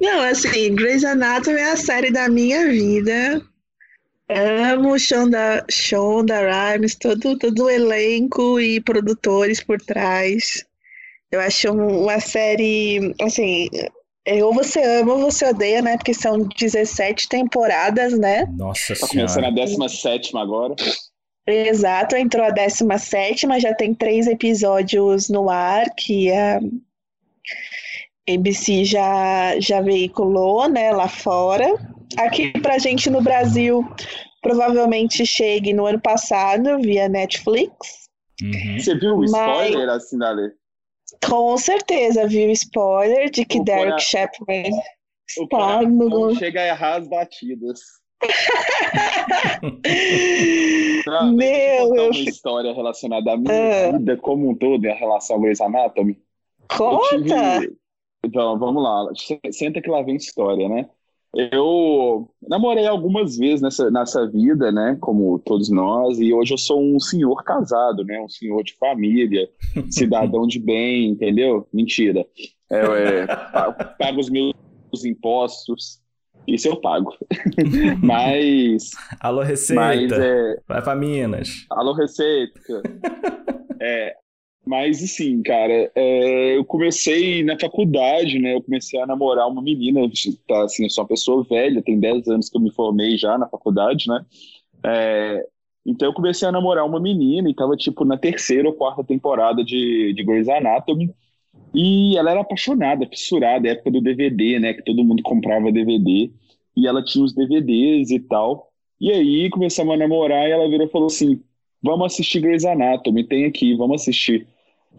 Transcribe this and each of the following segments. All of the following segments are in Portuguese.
Não, assim, Grey's Anatomy é a série da minha vida. Amo Shonda, Shonda Rhimes, todo, todo o elenco e produtores por trás. Eu acho uma série, assim, ou você ama ou você odeia, né? Porque são 17 temporadas, né? Nossa Tá começando a 17 agora. Exato, entrou a 17, já tem três episódios no ar que a ABC já, já veiculou, né, lá fora. Aqui pra gente no Brasil, provavelmente chegue no ano passado via Netflix. Uhum. Você viu o Mas- spoiler, assim, Dale? Com certeza, viu spoiler de que O Derek cora- Chapman O está no. chega a errar as batidas. Pra- Meu, eu eu uma história relacionada à minha Ah. vida como um todo em relação ao Grey's Anatomy. Eu Conta! tive- Então, vamos lá. Se- Senta que lá vem história, né? Eu namorei algumas vezes nessa, nessa vida, né? Como todos nós, e hoje eu sou um senhor casado, né? Um senhor de família, cidadão de bem, entendeu? Mentira. É, é, pa- pago os meus impostos, isso eu pago. Mas, Alô, Receita. mas é, Vai pra Minas. Alô, Receita. É, mas assim, cara, é, eu comecei na faculdade, né? Eu comecei a namorar uma menina, tá, assim, eu sou uma pessoa velha, tem 10 anos que eu me formei já na faculdade, né? É, então eu comecei a namorar uma menina e tava, tipo, na terceira ou quarta temporada de, de Grey's Anatomy. E ela era apaixonada, fissurada, época do DVD, né? Que todo mundo comprava DVD. E ela tinha os DVDs e tal. E aí começamos a namorar e ela virou e falou assim: vamos assistir Grey's Anatomy, tem aqui, vamos assistir.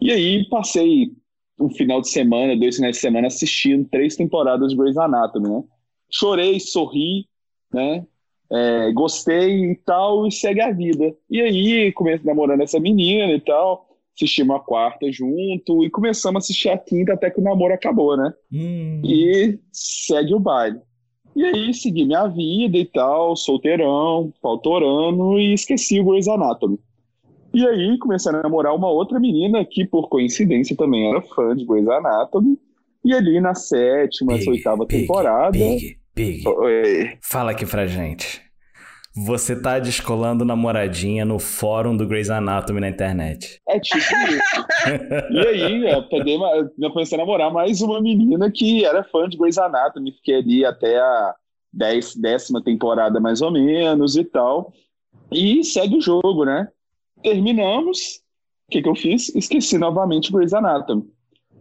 E aí passei um final de semana, dois finais de semana assistindo três temporadas de Grey's Anatomy, né? Chorei, sorri, né? É, gostei e tal, e segue a vida. E aí comecei namorando essa menina e tal, assistimos a quarta junto e começamos a assistir a quinta até que o namoro acabou, né? Hum. E segue o baile. E aí segui minha vida e tal, solteirão, pautorando e esqueci o Grey's Anatomy. E aí comecei a namorar uma outra menina que, por coincidência, também era fã de Grey's Anatomy. E ali na sétima, Big, oitava temporada. Big, Big. Oi. Fala aqui pra gente. Você tá descolando namoradinha no fórum do Grey's Anatomy na internet. É tipo isso. E aí, eu peguei, uma- eu comecei a namorar mais uma menina que era fã de Grey's Anatomy. Fiquei ali até a dez, décima temporada, mais ou menos, e tal. E segue o jogo, né? Terminamos. O que que eu fiz? Esqueci novamente Grey's Anatomy.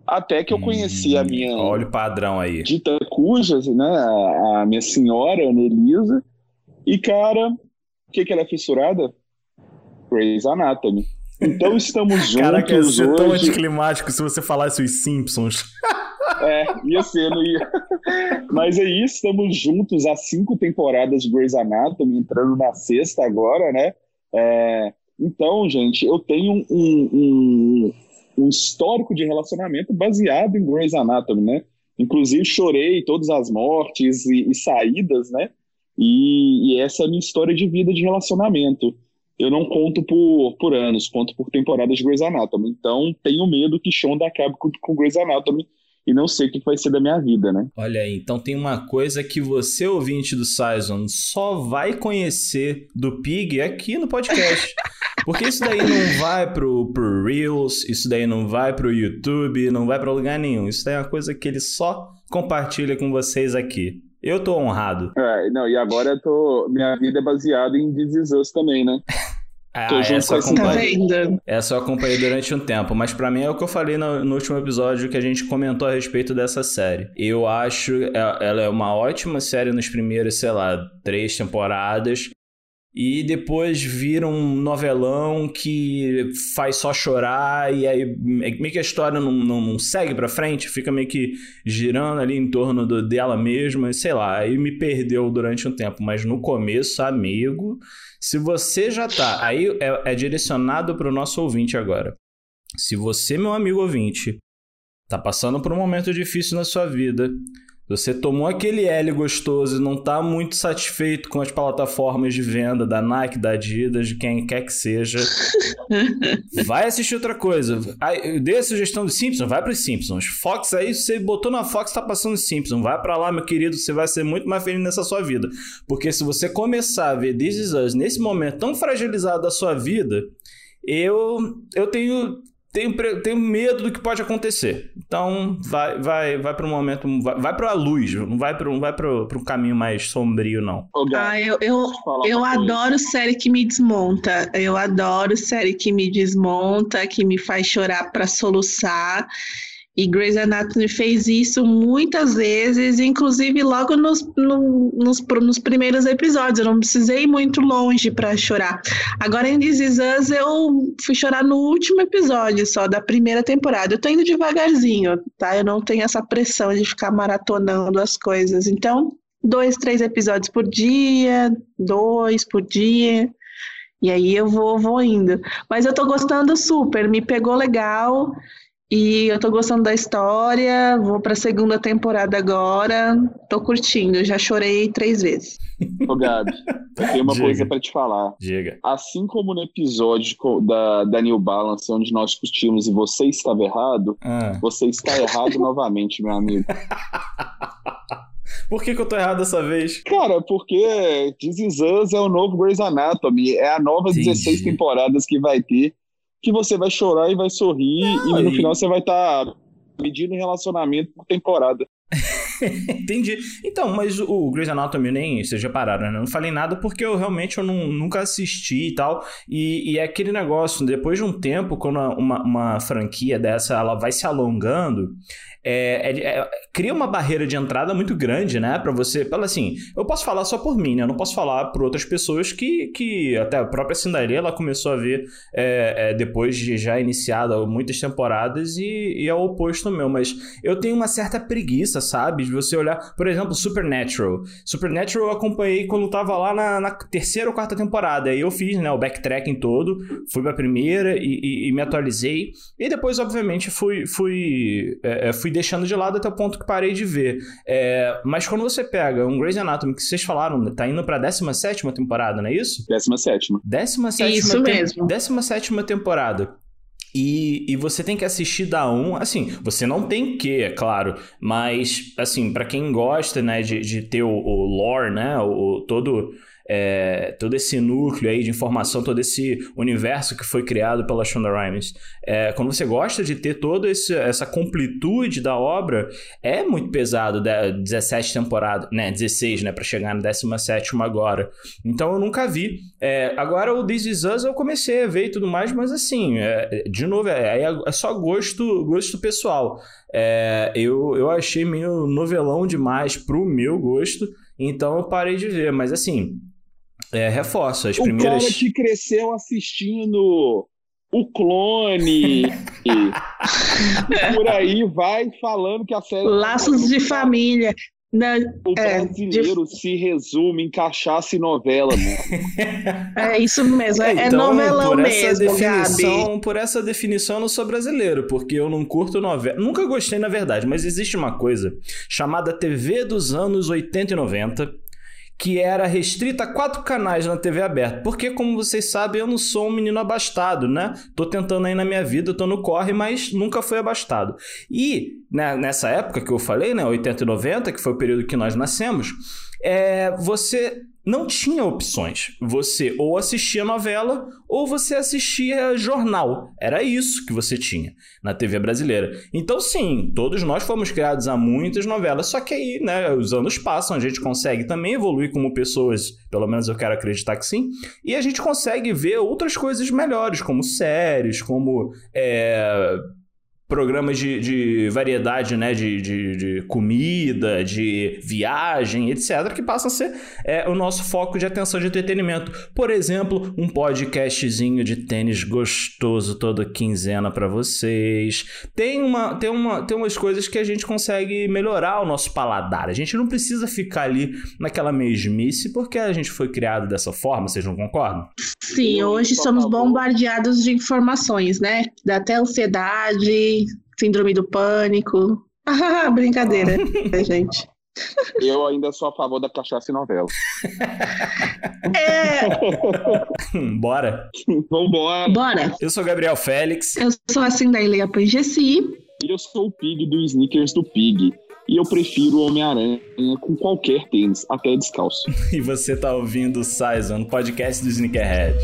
Até que eu conheci a minha Olha o padrão aí. dita cuja, né? A, a minha senhora, Ana Elisa. E, cara, o que que ela é fissurada? Grey's Anatomy. Então estamos juntos Caraca, ia ser tão hoje. anticlimático se você falasse os Simpsons. É, ia ser, não ia. Mas é isso, estamos juntos há cinco temporadas de Grey's Anatomy, entrando na sexta agora, né? É, então, gente, eu tenho um, um, um histórico de relacionamento baseado em Grey's Anatomy, né? Inclusive, chorei todas as mortes e, e saídas, né? E, e essa é a minha história de vida de relacionamento. Eu não conto por, por anos, conto por temporadas de Grey's Anatomy. Então, tenho medo que Shonda acabe com, com Grey's Anatomy e não sei o que vai ser da minha vida, né? Olha aí, então tem uma coisa que você, ouvinte do Saison, só vai conhecer do Pig aqui no podcast. Porque isso daí não vai pro, pro Reels, isso daí não vai pro YouTube, não vai pra lugar nenhum. Isso daí é uma coisa que ele só compartilha com vocês aqui. Eu tô honrado. É, não, e agora eu tô. Minha vida é baseada em This também, né? Ah, Tô junto essa com Tá acompanhei, essa eu acompanhei durante um tempo, mas pra mim é o que eu falei no, no último episódio que a gente comentou a respeito dessa série. Eu acho é- ela é uma ótima série nos primeiros, sei lá, três temporadas. E depois vira um novelão que faz só chorar, e aí meio que a história não, não, não segue pra frente, fica meio que girando ali em torno do- dela mesma, e sei lá, aí me perdeu durante um tempo. Mas no começo, amigo, se você já tá. Aí é, é direcionado pro nosso ouvinte agora. Se você, meu amigo ouvinte, tá passando por um momento difícil na sua vida, Você tomou aquele L gostoso e não tá muito satisfeito com as plataformas de venda da Nike, da Adidas, de quem quer que seja. vai assistir outra coisa. Eu dei a sugestão do Simpsons, vai para os Simpsons. Fox aí, você botou na Fox, tá passando Simpsons. Vai para lá, meu querido, você vai ser muito mais feliz nessa sua vida. Porque se você começar a ver This Is Us nesse momento tão fragilizado da sua vida, eu, eu tenho tenho, tenho medo do que pode acontecer. Então, vai vai vai para um momento, vai, vai para a luz, não vai para não vai para um caminho mais sombrio não. Ah, eu eu, eu adoro série que me desmonta. Eu adoro série que me desmonta, que me faz chorar para soluçar. E Grey's Anatomy fez isso muitas vezes, inclusive logo nos, no, nos, nos, primeiros episódios. Eu não precisei ir muito longe para chorar. Agora em This Is Us, eu fui chorar no último episódio só da primeira temporada. Eu tô indo devagarzinho, tá? Eu não tenho essa pressão de ficar maratonando as coisas. Então, dois, três episódios por dia, dois por dia. E aí eu vou, vou indo. Mas eu tô gostando super, me pegou legal. E eu tô gostando da história, vou pra segunda temporada agora, tô curtindo, já chorei três vezes. Ô Gabi, eu tenho uma Diga. coisa para te falar. Diga. Assim como no episódio da, da New Balance, onde nós discutimos e você estava errado, ah. você está errado novamente, meu amigo. Por que, que, eu tô errado dessa vez? Cara, porque This Is Us é o novo Grey's Anatomy. É a nova Entendi. 16 temporadas que vai ter que você vai chorar e vai sorrir não, e no e... final você vai estar tá medindo relacionamento por temporada. Entendi. Então, mas o Grey's Anatomy nem, vocês já pararam, né? Não falei nada porque eu realmente eu não, nunca assisti e tal. E, e é aquele negócio, depois de um tempo, quando uma, uma franquia dessa ela vai se alongando, é, é, é, cria uma barreira de entrada muito grande, né? Para você. Pela assim, eu posso falar só por mim, né? Eu não posso falar por outras pessoas que, que até a própria Cinderela ela começou a ver é, é, depois de já iniciada muitas temporadas e, e é o oposto meu. Mas eu tenho uma certa preguiça, sabe? De você olhar, por exemplo, Supernatural. Supernatural eu acompanhei quando tava lá na, na terceira ou quarta temporada. Aí eu fiz, né? O backtracking todo, fui pra primeira e, e, e me atualizei. E depois, obviamente, fui, fui, é, fui deixando de lado até o ponto que parei de ver. É, mas quando você pega um Grey's Anatomy, que vocês falaram, tá indo pra 17 temporada, não é isso? 17. 17 Isso mesmo. 17 temporada. E, e você tem que assistir da 1, assim, você não tem que, é claro, mas, assim, para quem gosta, né, de, de ter o, o lore, né, o, todo é, todo esse núcleo aí de informação, todo esse universo que foi criado pela Shonda Rhimes. É, quando você gosta de ter toda essa completude da obra, é muito pesado, 17 temporadas, né, 16, né, para chegar na 17 agora. Então eu nunca vi. É, agora o This Is Us eu comecei a ver e tudo mais, mas assim, é, de novo, é, é, é só gosto, gosto pessoal. É, eu, eu achei meio novelão demais pro meu gosto, então eu parei de ver. Mas assim, é, reforço. As o primeiras. cara que cresceu assistindo o clone. por aí vai falando que a série. Laços de família. Na, o é, brasileiro de... se resume em cachaça e novela, mano. É isso mesmo, é, é então, novelão por essa mesmo, definição, Gabi. Por essa definição, eu não sou brasileiro, porque eu não curto novela. Nunca gostei, na verdade, mas existe uma coisa chamada TV dos anos 80 e 90 que era restrita a quatro canais na TV aberta. Porque, como vocês sabem, eu não sou um menino abastado, né? Tô tentando aí na minha vida, tô no corre, mas nunca fui abastado. E né, nessa época que eu falei, né, 80 e 90, que foi o período que nós nascemos, é, você não tinha opções. Você ou assistia novela ou você assistia jornal. Era isso que você tinha na TV brasileira. Então, sim, todos nós fomos criados a muitas novelas, só que aí, né, os anos passam, a gente consegue também evoluir como pessoas, pelo menos eu quero acreditar que sim, e a gente consegue ver outras coisas melhores, como séries, como. É programas de, de variedade, né? De, de, de, comida, de viagem, etc., que passam a ser é, o nosso foco de atenção de entretenimento. Por exemplo, um podcastzinho de tênis gostoso toda quinzena para vocês. Tem, uma, tem, uma, tem umas coisas que a gente consegue melhorar o nosso paladar. A gente não precisa ficar ali naquela mesmice, porque a gente foi criado dessa forma, vocês não concordam? Sim, hoje somos bombardeados de informações, né? Dá até ansiedade, síndrome do pânico. Ah, brincadeira, gente. Eu ainda sou a favor da cachaça e novela. É. Bora. Vambora. Bora. Eu sou Gabriel Félix. Eu sou assim da Ileia Pangessi. E eu sou o Pig do Sneakers do Pig. E eu prefiro o Homem-Aranha com qualquer tênis, até descalço. E você tá ouvindo o Saison, podcast do Sneakerhead.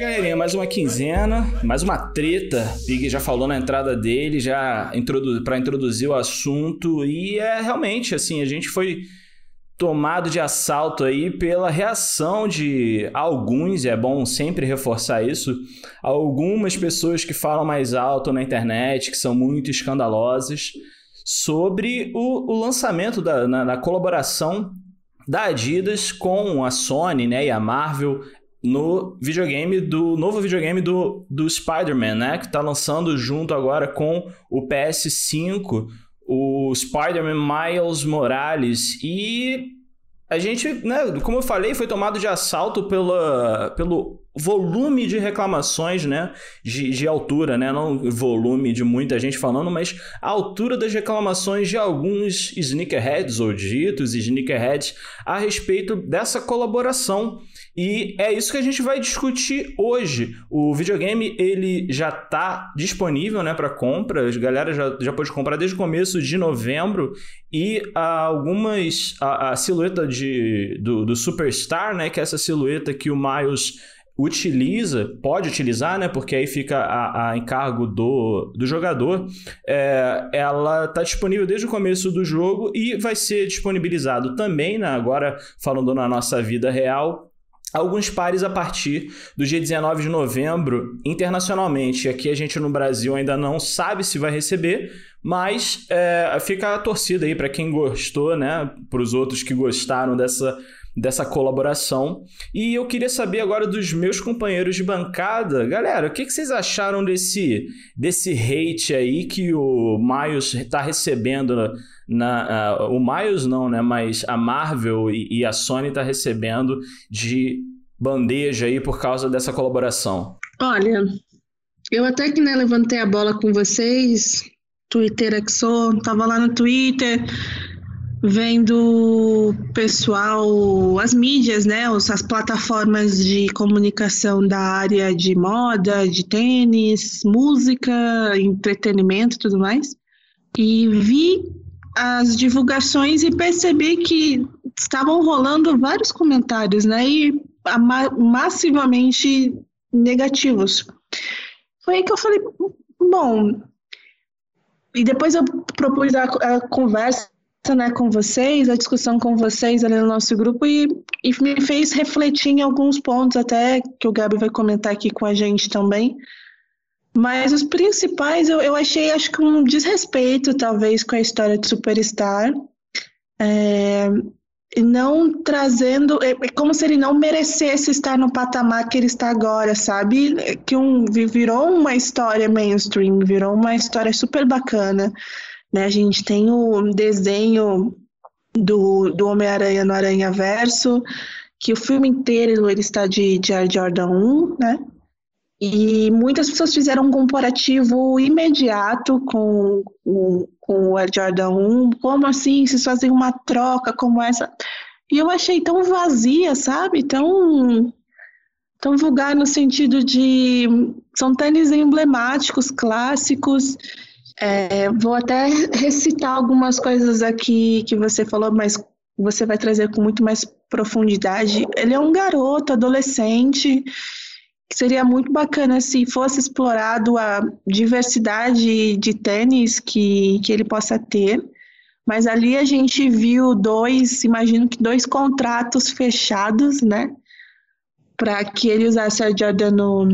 Galerinha, mais uma quinzena, mais uma treta. Pig já falou na entrada dele, já para introduzir o assunto. E é realmente assim, a gente foi tomado de assalto aí pela reação de alguns, e é bom sempre reforçar isso, algumas pessoas que falam mais alto na internet, que são muito escandalosas, sobre o, o lançamento da na, na colaboração da Adidas com a Sony né, e a Marvel no videogame do novo videogame do, do Spider-Man, né? Que tá lançando junto agora com o PS5, o Spider-Man Miles Morales. E a gente, né, como eu falei, foi tomado de assalto pela, pelo volume de reclamações, né, de, de altura, né, não volume de muita gente falando, mas a altura das reclamações de alguns sneakerheads ou ditos sneakerheads a respeito dessa colaboração e é isso que a gente vai discutir hoje. O videogame ele já está disponível né, para compra, a galera já, já pode comprar desde o começo de novembro e algumas. A, a silhueta de, do, do Superstar, né, que é essa silhueta que o Miles utiliza, pode utilizar, né? Porque aí fica a, a encargo do, do jogador. É, ela está disponível desde o começo do jogo e vai ser disponibilizado também, né, agora falando na nossa vida real, alguns pares a partir do dia 19 de novembro internacionalmente. Aqui a gente no Brasil ainda não sabe se vai receber, mas é, fica a torcida aí para quem gostou, né? Para os outros que gostaram dessa dessa colaboração. E eu queria saber agora dos meus companheiros de bancada, galera, o que, que vocês acharam desse, desse hate aí que o Miles está recebendo na, uh, o Miles não, né? Mas a Marvel e, e a Sony tá recebendo de bandeja aí por causa dessa colaboração. Olha, eu até que né, levantei a bola com vocês, Twitter que sou, tava lá no Twitter vendo pessoal, as mídias, né, as plataformas de comunicação da área de moda, de tênis, música, entretenimento tudo mais. E vi as divulgações e percebi que estavam rolando vários comentários, né? E massivamente negativos. Foi aí que eu falei, bom. E depois eu propus a, a conversa né, com vocês, a discussão com vocês ali no nosso grupo e, e me fez refletir em alguns pontos, até que o Gabi vai comentar aqui com a gente também. Mas os principais eu, eu achei, acho que um desrespeito, talvez, com a história de Superstar. É, não trazendo. É, é como se ele não merecesse estar no patamar que ele está agora, sabe? Que um, virou uma história mainstream, virou uma história super bacana. Né? A gente tem o desenho do, do Homem-Aranha no Aranha Verso, que o filme inteiro ele está de, de Air Jordan 1, né? E muitas pessoas fizeram um comparativo imediato com, com, com o Air Jordan 1. Como assim? Vocês fazem uma troca como essa? E eu achei tão vazia, sabe? Tão, tão vulgar no sentido de. São tênis emblemáticos, clássicos. É, vou até recitar algumas coisas aqui que você falou, mas você vai trazer com muito mais profundidade. Ele é um garoto, adolescente que seria muito bacana se fosse explorado a diversidade de tênis que, que ele possa ter. Mas ali a gente viu dois, imagino que dois contratos fechados, né? Para que ele usasse a Jordan no,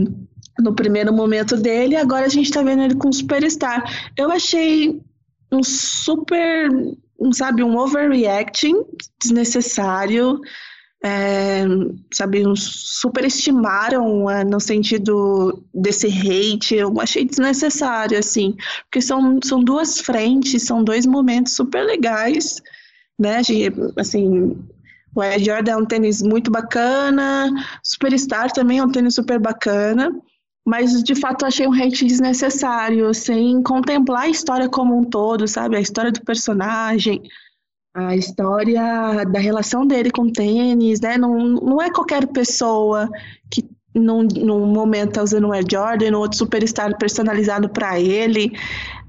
no primeiro momento dele. Agora a gente está vendo ele com Superstar. Eu achei um super, um, sabe, um overreacting desnecessário é, sabe, superestimaram é, no sentido desse hate, eu achei desnecessário, assim, porque são, são duas frentes, são dois momentos super legais, né, de, assim, O Air Jordan é um tênis muito bacana, Superstar também é um tênis super bacana, mas de fato achei um hate desnecessário, sem contemplar a história como um todo, sabe? A história do personagem, a história da relação dele com o tênis, né? Não, não é qualquer pessoa que num, num momento tá usando um Air Jordan, no outro Superstar personalizado para ele.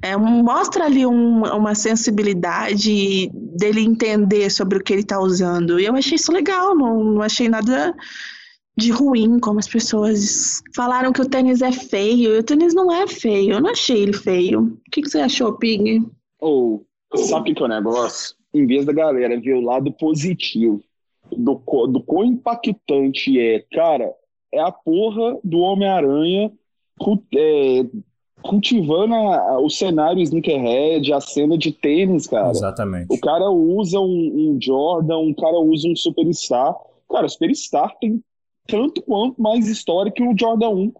É, mostra ali um, uma sensibilidade dele entender sobre o que ele está usando. E eu achei isso legal, não, não achei nada de ruim, como as pessoas falaram que o tênis é feio. E o tênis não é feio, eu não achei ele feio. O que, que você achou, Pig? Ou, oh, sabe o que é o negócio? Em vez da galera ver o lado positivo do, do quão impactante é, cara, é a porra do Homem-Aranha é, cultivando a, o cenário sneakerhead, a cena de tênis, cara. Exatamente. O cara usa um, um Jordan, um cara usa um Superstar. Cara, o Superstar tem tanto quanto mais história que o Jordan 1,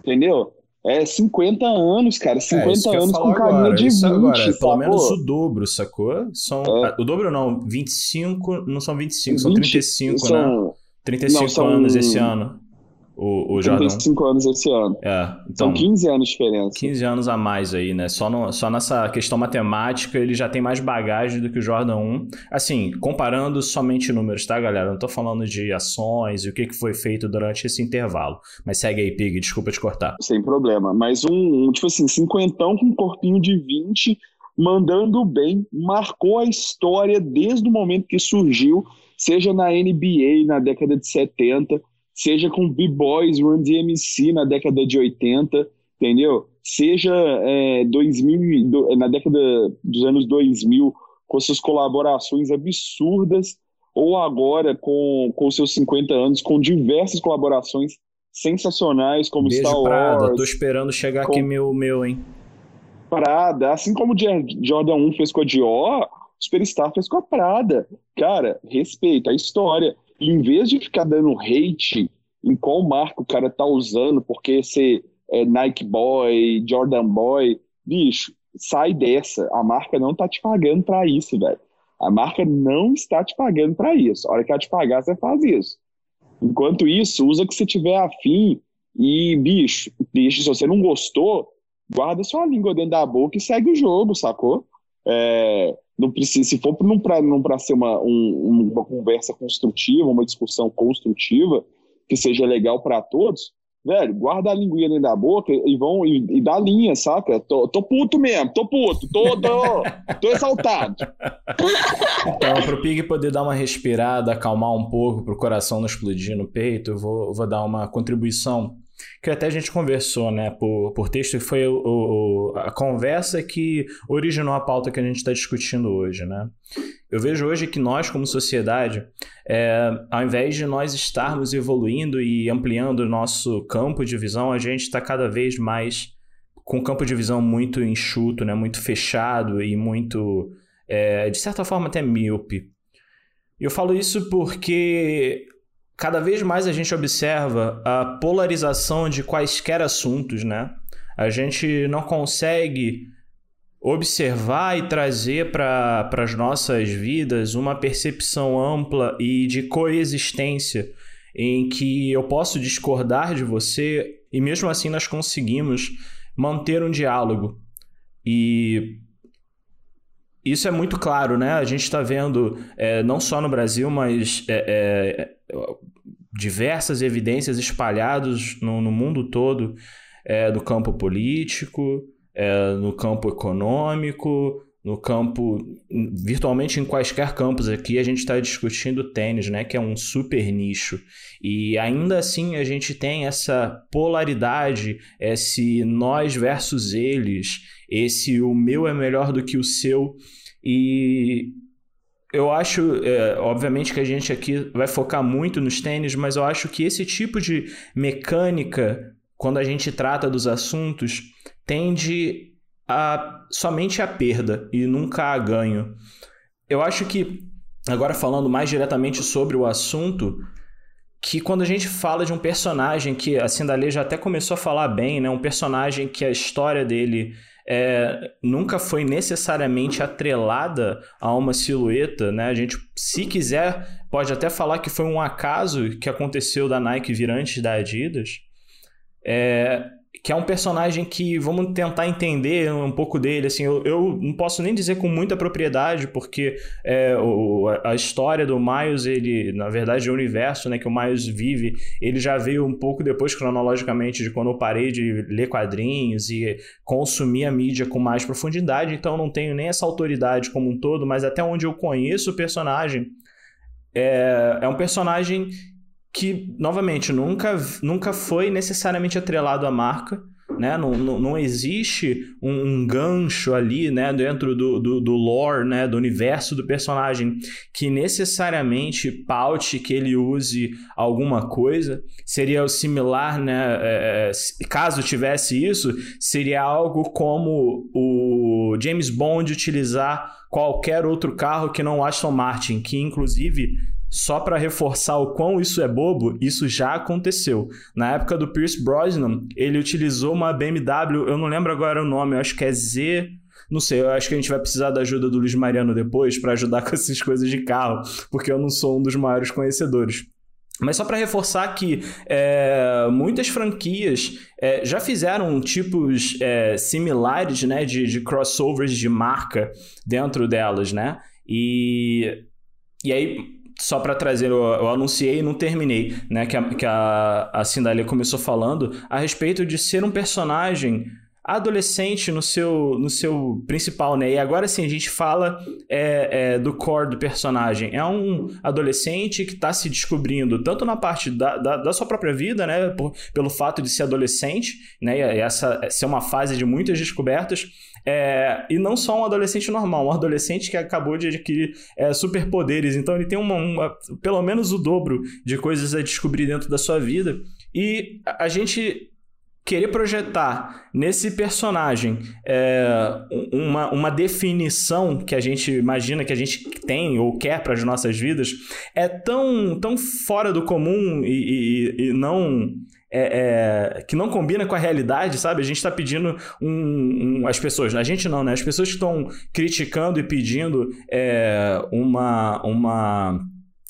entendeu? É 50 anos, cara. 50 é, anos com carinha de isso 20, agora, Pelo menos o dobro, sacou? São, é. O dobro não, 25, não são 25, 20, são 35, são, né? 35 não, são, anos esse ano o, o Jordan. 35 anos esse ano. É, então, São 15 anos de diferença. 15 anos a mais aí, né? Só, no, só nessa questão matemática ele já tem mais bagagem do que o Jordan 1. Assim, comparando somente números, tá, galera? Não tô falando de ações e o que, que foi feito durante esse intervalo. Mas segue aí, Pig, desculpa te cortar. Sem problema. Mas um, um tipo assim, cinquentão com um corpinho de 20, mandando bem, marcou a história desde o momento que surgiu, seja na NBA na década de 70 seja com B-Boys, Run DMC na década de 80, entendeu? Seja é, 2000, do, na década dos anos 2000, com suas colaborações absurdas, ou agora com, com seus 50 anos, com diversas colaborações sensacionais, como Beijo, Star Wars. Prada, tô esperando chegar com... aqui meu, meu, hein? Prada, assim como o Jordan 1 fez com a Dior, o Superstar fez com a Prada. Cara, respeita a história em vez de ficar dando hate em qual marca o cara tá usando, porque ser é, Nike Boy, Jordan Boy, bicho, sai dessa. A marca não tá te pagando para isso, velho. A marca não está te pagando para isso. A hora que ela te pagar, você faz isso. Enquanto isso, usa o que você tiver afim e, bicho, bicho, se você não gostou, guarda sua língua dentro da boca e segue o jogo, sacou? É, não precisa, se for não para não para ser uma, um, uma conversa construtiva, uma discussão construtiva que seja legal para todos, velho, guarda a linguinha dentro da boca e vão e, e dá linha, saca? Tô, tô puto mesmo, tô puto, tô, tô, tô exaltado. Então, pro Pig poder dar uma respirada, acalmar um pouco, pro coração não explodir no peito, eu vou, vou dar uma contribuição que até a gente conversou, né, por, por texto, e foi o, o, a conversa que originou a pauta que a gente está discutindo hoje, né. Eu vejo hoje que nós, como sociedade, é, ao invés de nós estarmos evoluindo e ampliando o nosso campo de visão, a gente está cada vez mais com um campo de visão muito enxuto, né, muito fechado e muito, é, de certa forma, até míope. Eu falo isso porque cada vez mais a gente observa a polarização de quaisquer assuntos, né? A gente não consegue observar e trazer para as nossas vidas uma percepção ampla e de coexistência em que eu posso discordar de você e mesmo assim nós conseguimos manter um diálogo. E isso é muito claro, né? A gente está vendo, é, não só no Brasil, mas é, é, diversas evidências espalhadas no, no mundo todo é, do campo político, é, no campo econômico, no campo, virtualmente em quaisquer campos aqui, a gente está discutindo tênis, né, que é um super nicho. E ainda assim a gente tem essa polaridade, esse nós versus eles, esse o meu é melhor do que o seu. E eu acho, é, obviamente que a gente aqui vai focar muito nos tênis, mas eu acho que esse tipo de mecânica, quando a gente trata dos assuntos, tende a somente a perda e nunca a ganho. Eu acho que, agora falando mais diretamente sobre o assunto, que quando a gente fala de um personagem que a Cindalê já até começou a falar bem, né? Um personagem que a história dele é, nunca foi necessariamente atrelada a uma silhueta, né? A gente, se quiser, pode até falar que foi um acaso que aconteceu da Nike vir antes da Adidas. É, que é um personagem que vamos tentar entender um pouco dele. Assim, eu, eu não posso nem dizer com muita propriedade, porque é, o, a história do Miles, ele, na verdade, o universo né, que o Miles vive, ele já veio um pouco depois, cronologicamente, de quando eu parei de ler quadrinhos e consumir a mídia com mais profundidade. Então, não tenho nem essa autoridade como um todo, mas até onde eu conheço o personagem, é, é um personagem que, novamente, nunca, nunca foi necessariamente atrelado à marca. Né? Não, não, não existe um, um, gancho ali né? dentro do, do, do, lore, né? do universo do personagem que necessariamente paute que ele use alguma coisa. Seria o similar, né? É, é caso tivesse isso, seria algo como o James Bond utilizar qualquer outro carro que não o Aston Martin, que inclusive só para reforçar o quão isso é bobo, isso já aconteceu. Na época do Pierce Brosnan, ele utilizou uma BMW, eu não lembro agora o nome, eu acho que é Z. Não sei, eu acho que a gente vai precisar da ajuda do Luiz Mariano depois para ajudar com essas coisas de carro, porque eu não sou um dos maiores conhecedores. Mas só para reforçar que é, muitas franquias é, já fizeram tipos é, similares né, de, de crossovers de marca dentro delas, né? E, e aí só para trazer, eu, eu, anunciei e não terminei, né? Que a, que a, a Cindalia começou falando a respeito de ser um personagem adolescente no seu, no seu principal, né? E agora sim, a gente fala é, é, do core do personagem. É um adolescente que está se descobrindo, tanto na parte da, da, da, sua própria vida, né? Por, pelo fato de ser adolescente, né? E essa ser uma fase de muitas descobertas, é, e não só um adolescente normal, um adolescente que acabou de adquirir é, superpoderes. Então ele tem uma, uma, pelo menos o dobro de coisas a descobrir dentro da sua vida. E a gente querer projetar nesse personagem é, uma, uma definição que a gente imagina que a gente tem ou quer para as nossas vidas é tão, tão fora do comum e, e, e não é, é, que não combina com a realidade, sabe? A gente está pedindo um, um, As pessoas, a gente não, né? As pessoas que estão criticando e pedindo é, uma, uma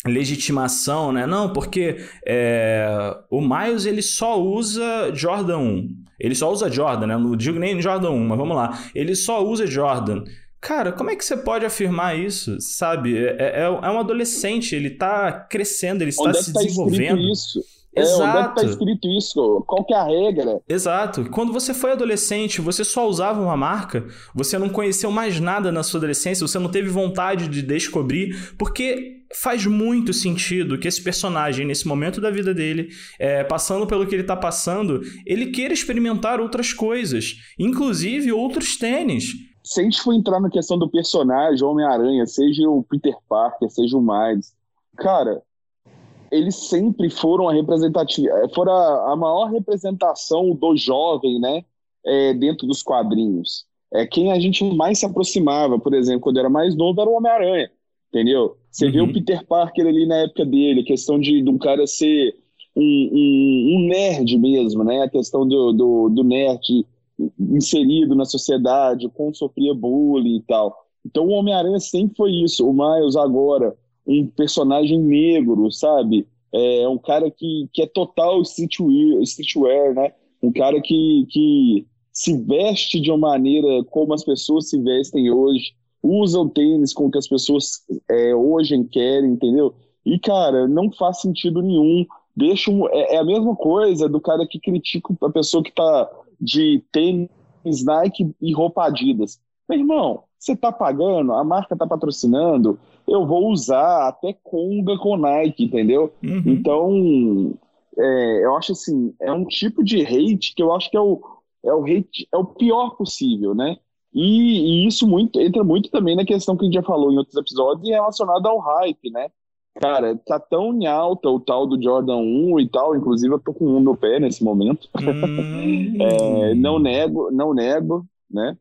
legitimação, né? Não, porque é, o Miles ele só usa Jordan 1. Ele só usa Jordan, né? Não digo nem Jordan 1, mas vamos lá. Ele só usa Jordan. Cara, como é que você pode afirmar isso? Sabe? É, é, é um adolescente, ele está crescendo, ele está Onde se é tá desenvolvendo. Isso? Exato. É, onde é que tá escrito isso? Qual que é a regra? Exato. Quando você foi adolescente, você só usava uma marca, você não conheceu mais nada na sua adolescência, você não teve vontade de descobrir, porque faz muito sentido que esse personagem, nesse momento da vida dele, é, passando pelo que ele tá passando, ele queira experimentar outras coisas, inclusive outros tênis. Se a gente for entrar na questão do personagem, Homem-Aranha, seja o Peter Parker, seja o Miles, cara, eles sempre foram a representativa, eh, foram a, a maior representação do jovem, né, é, dentro dos quadrinhos. É quem a gente mais se aproximava, por exemplo, quando era mais novo era o Homem-Aranha, entendeu? Você uhum. vê o uhum. Peter Parker ali na época dele, a questão de, de um cara ser um, um, um, nerd mesmo, né? A questão do, do, do nerd inserido na sociedade, como sofria bullying e tal. Então o Homem-Aranha sempre foi isso. O Miles agora, um personagem negro, sabe? É um cara que, que é total streetwear, streetwear, né? Um cara que, que se veste de uma maneira como as pessoas se vestem hoje, usa o tênis com que as pessoas é, hoje querem, entendeu? E, cara, não faz sentido nenhum. Deixa um, é, é, a mesma coisa do cara que critica a pessoa que tá de tênis Nike e roupa Adidas. Meu irmão, você tá pagando, a marca tá patrocinando, eu vou usar até conga com Nike, entendeu? Uhum. Então, é, eu acho assim, é um tipo de hate que eu acho que é o, é o hate, é o pior possível, né? E, e, isso muito entra muito também na questão que a gente já falou em outros episódios relacionado ao hype, né? Cara, tá tão em alta o tal do Jordan 1 e tal, inclusive eu tô com um no pé nesse momento. Hum. é, não nego, não nego, né?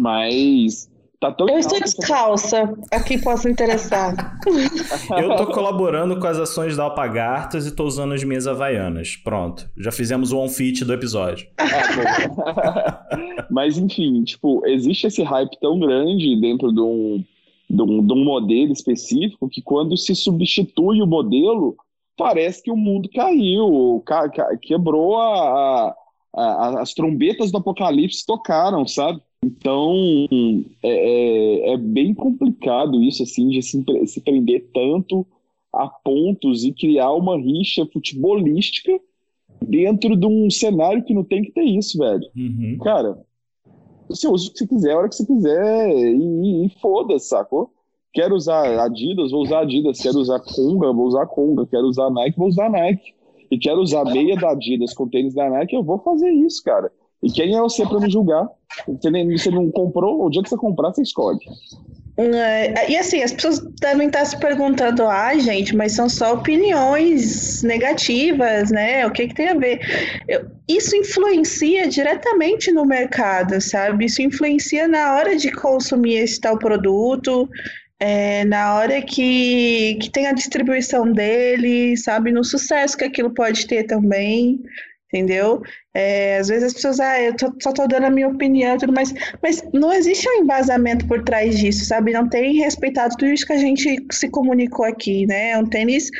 Mas Tá tão eu estou descalça, aqui posso interessar. eu tô colaborando com as ações da Alpagartas e tô usando as minhas havaianas. Pronto, já fizemos o on-fit do episódio. Ah, Mas enfim, tipo, existe esse hype tão grande dentro de um, de um, de um modelo específico que quando se substitui o modelo, parece que o mundo caiu, quebrou a, a, as trombetas do apocalipse tocaram, sabe? Então é, é, é, bem complicado isso assim de se, se prender tanto a pontos e criar uma rixa futebolística dentro de um cenário que não tem que ter isso, velho. Uhum. Cara, você usa o que você quiser, a hora que você quiser e, e foda-se, sacou? Quero usar Adidas, vou usar Adidas. Quero usar Conga, vou usar Conga. Quero usar Nike, vou usar Nike. E quero usar meia da Adidas com tênis da Nike, eu vou fazer isso, cara. E quem é você para me julgar? Você, nem, você não comprou? O dia que você comprar, você escolhe. É, e assim, as pessoas devem estar se perguntando, ah, gente, mas são só opiniões negativas, né? O que, que tem a ver? Eu, isso influencia diretamente no mercado, sabe? Isso influencia na hora de consumir esse tal produto, é, na hora que, que tem a distribuição dele, sabe, no sucesso que aquilo pode ter também, entendeu? É, às vezes as pessoas, ah, eu tô, só tô dando a minha opinião, tudo mais, mas não existe um embasamento por trás disso, sabe? Não tem respeitado tudo isso que a gente se comunicou aqui, né? É um tênis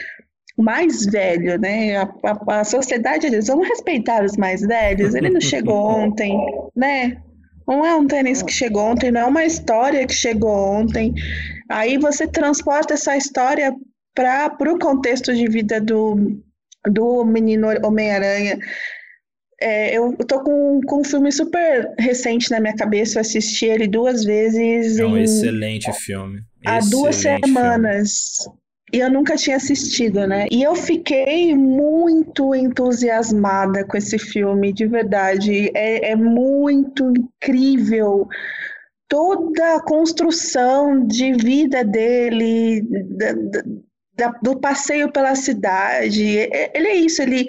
mais velho, né? A, a, a sociedade diz, vamos respeitar os mais velhos, ele não chegou ontem, né? Não é um tênis que chegou ontem, não é uma história que chegou ontem. Aí você transporta essa história para o contexto de vida do, do menino Homem-Aranha. É, eu tô com, com um filme super recente na minha cabeça, eu assisti ele duas vezes. É um em, excelente filme. Há excelente duas semanas. Filme. E eu nunca tinha assistido, né? E eu fiquei muito entusiasmada com esse filme, de verdade. É, é muito incrível toda a construção de vida dele, da, da, do passeio pela cidade. É, ele é isso, ele,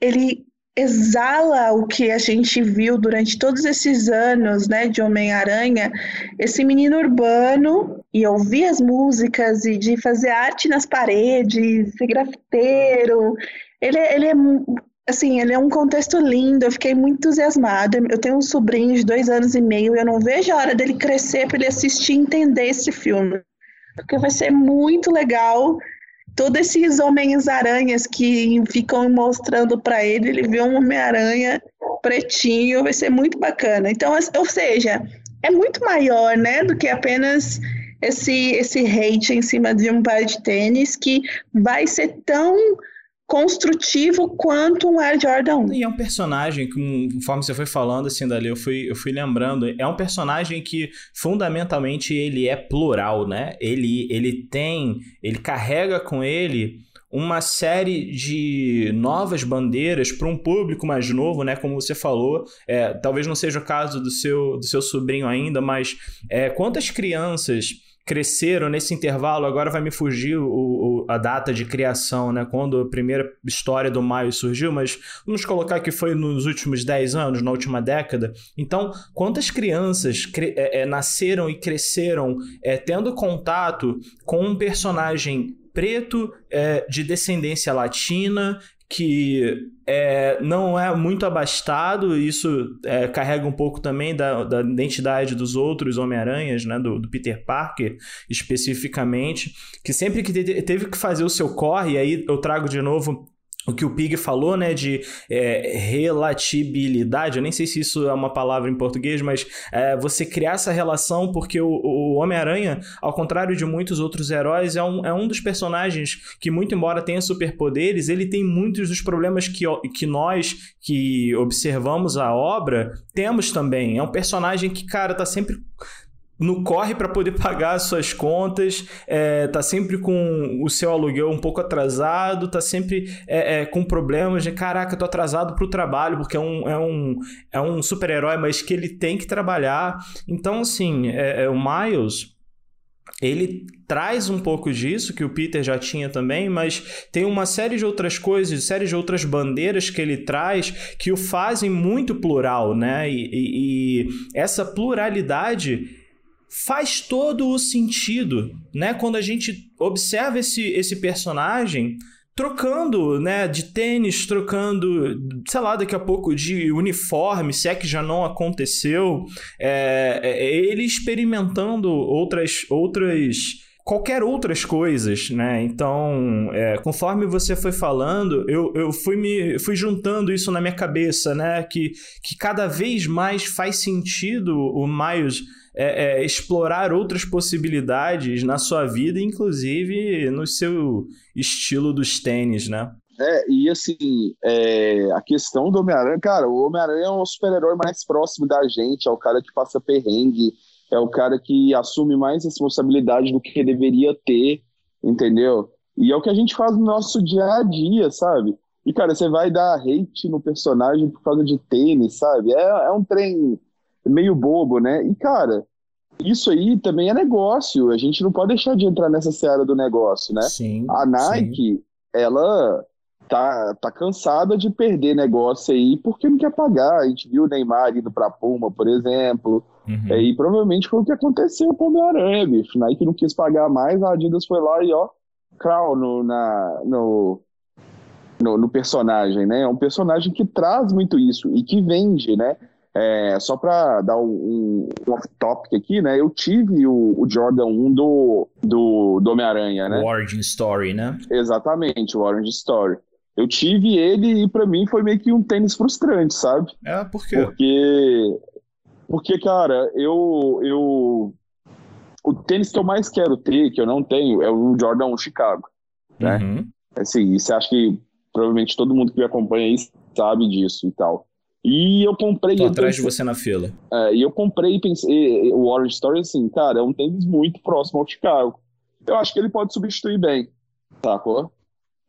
ele exala o que a gente viu durante todos esses anos né, de Homem-Aranha, esse menino urbano, e ouvir as músicas e de fazer arte nas paredes, ser grafiteiro. Ele, ele é assim, ele é um contexto lindo, eu fiquei muito entusiasmada. Eu tenho um sobrinho de dois anos e meio, e eu não vejo a hora dele crescer para ele assistir e entender esse filme. Porque vai ser muito legal. Todos esses Homens-Aranhas que ficam mostrando para ele, ele vê um Homem-Aranha pretinho, vai ser muito bacana. Então, ou seja, é muito maior, né, do que apenas esse, esse hate em cima de um par de tênis que vai ser tão construtivo quanto um Air Jordan 1. E é um personagem, conforme você foi falando assim, dali, eu fui, eu fui lembrando, é um personagem que fundamentalmente ele é plural, né? Ele, ele tem, ele carrega com ele uma série de novas bandeiras para um público mais novo, né? Como você falou, é, talvez não seja o caso do seu, do seu sobrinho ainda, mas é, quantas crianças cresceram nesse intervalo, agora vai me fugir o, o, a data de criação, né? Quando a primeira história do Maio surgiu, mas vamos colocar que foi nos últimos 10 anos, na última década. Então, quantas crianças é, é, nasceram e cresceram é, tendo contato com um personagem preto é, de descendência latina que é, não é muito abastado, isso é, carrega um pouco também da, da identidade dos outros Homem-Aranhas, né, do, do, Peter Parker especificamente, que sempre que teve que fazer o seu corre, e aí eu trago de novo o que o Pig falou, né, de é, relatibilidade, eu nem sei se isso é uma palavra em português, mas é, você criar essa relação, porque o, o Homem-Aranha, ao contrário de muitos outros heróis, é um, é um dos personagens que, muito embora tenha superpoderes, ele tem muitos dos problemas que, que nós, que observamos a obra, temos também. É um personagem que, cara, tá sempre no corre para poder pagar as suas contas, é, tá sempre com o seu aluguel um pouco atrasado, tá sempre é, é, com problemas de caraca, tô atrasado pro trabalho, porque é um, é um, é um super-herói, mas que ele tem que trabalhar. Então, assim, é, é, o Miles ele traz um pouco disso que o Peter já tinha também, mas tem uma série de outras coisas, série de outras bandeiras que ele traz que o fazem muito plural, né? E, e, e essa pluralidade faz todo o sentido, né? Quando a gente observa esse, esse personagem trocando, né, de tênis, trocando, sei lá, daqui a pouco de uniforme, se é que já não aconteceu, é, é, ele experimentando outras, outras qualquer outras coisas, né? Então, é, conforme você foi falando, eu, eu fui me fui juntando isso na minha cabeça, né? Que, que cada vez mais faz sentido o Miles é, é, explorar outras possibilidades na sua vida, inclusive no seu estilo dos tênis, né? É, e assim, é, a questão do Homem-Aranha, cara, o Homem-Aranha é o super-herói mais próximo da gente, é o cara que passa perrengue, é o cara que assume mais responsabilidade do que deveria ter, entendeu? E é o que a gente faz no nosso dia a dia, sabe? E, cara, você vai dar hate no personagem por causa de tênis, sabe? É, é um trem meio bobo, né? E, cara, isso aí também é negócio. A gente não pode deixar de entrar nessa seara do negócio, né? Sim. A Nike, sim. ela tá, tá cansada de perder negócio aí porque não quer pagar. A gente viu o Neymar indo pra Puma, por exemplo. Uhum. É, e provavelmente foi o que aconteceu com o Homem-Aranha, bicho. Nike não quis pagar mais, a Adidas foi lá e, ó, crau no, na, no, no, no personagem, né? É um personagem que traz muito isso e que vende, né? É, só para dar um, um off-topic aqui, né? Eu tive o, o Jordan 1 do, do, do Homem-Aranha, né? O Origin Story, né? Exatamente, o Origin Story. Eu tive ele e para mim foi meio que um tênis frustrante, sabe? É, por quê? Porque, porque cara, eu, eu... O tênis que eu mais quero ter, que eu não tenho, é o Jordan 1 Chicago, né? Uhum. Assim, você acha que provavelmente todo mundo que me acompanha aí sabe disso e tal. E eu comprei. Tô atrás pensei, de você na fila. É, e eu comprei e pensei. O Orange Story, assim, cara, é um tênis muito próximo ao Chicago. Eu acho que ele pode substituir bem, sacou?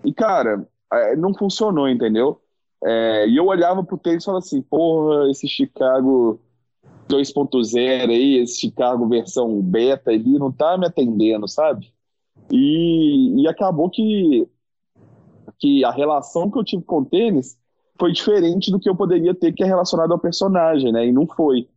E, cara, é, não funcionou, entendeu? É, e eu olhava pro tênis e falava assim: porra, esse Chicago 2.0 aí, esse Chicago versão beta ali, não tá me atendendo, sabe? E, e acabou que, que a relação que eu tive com o tênis foi diferente do que eu poderia ter que é relacionado ao personagem, né? E não foi.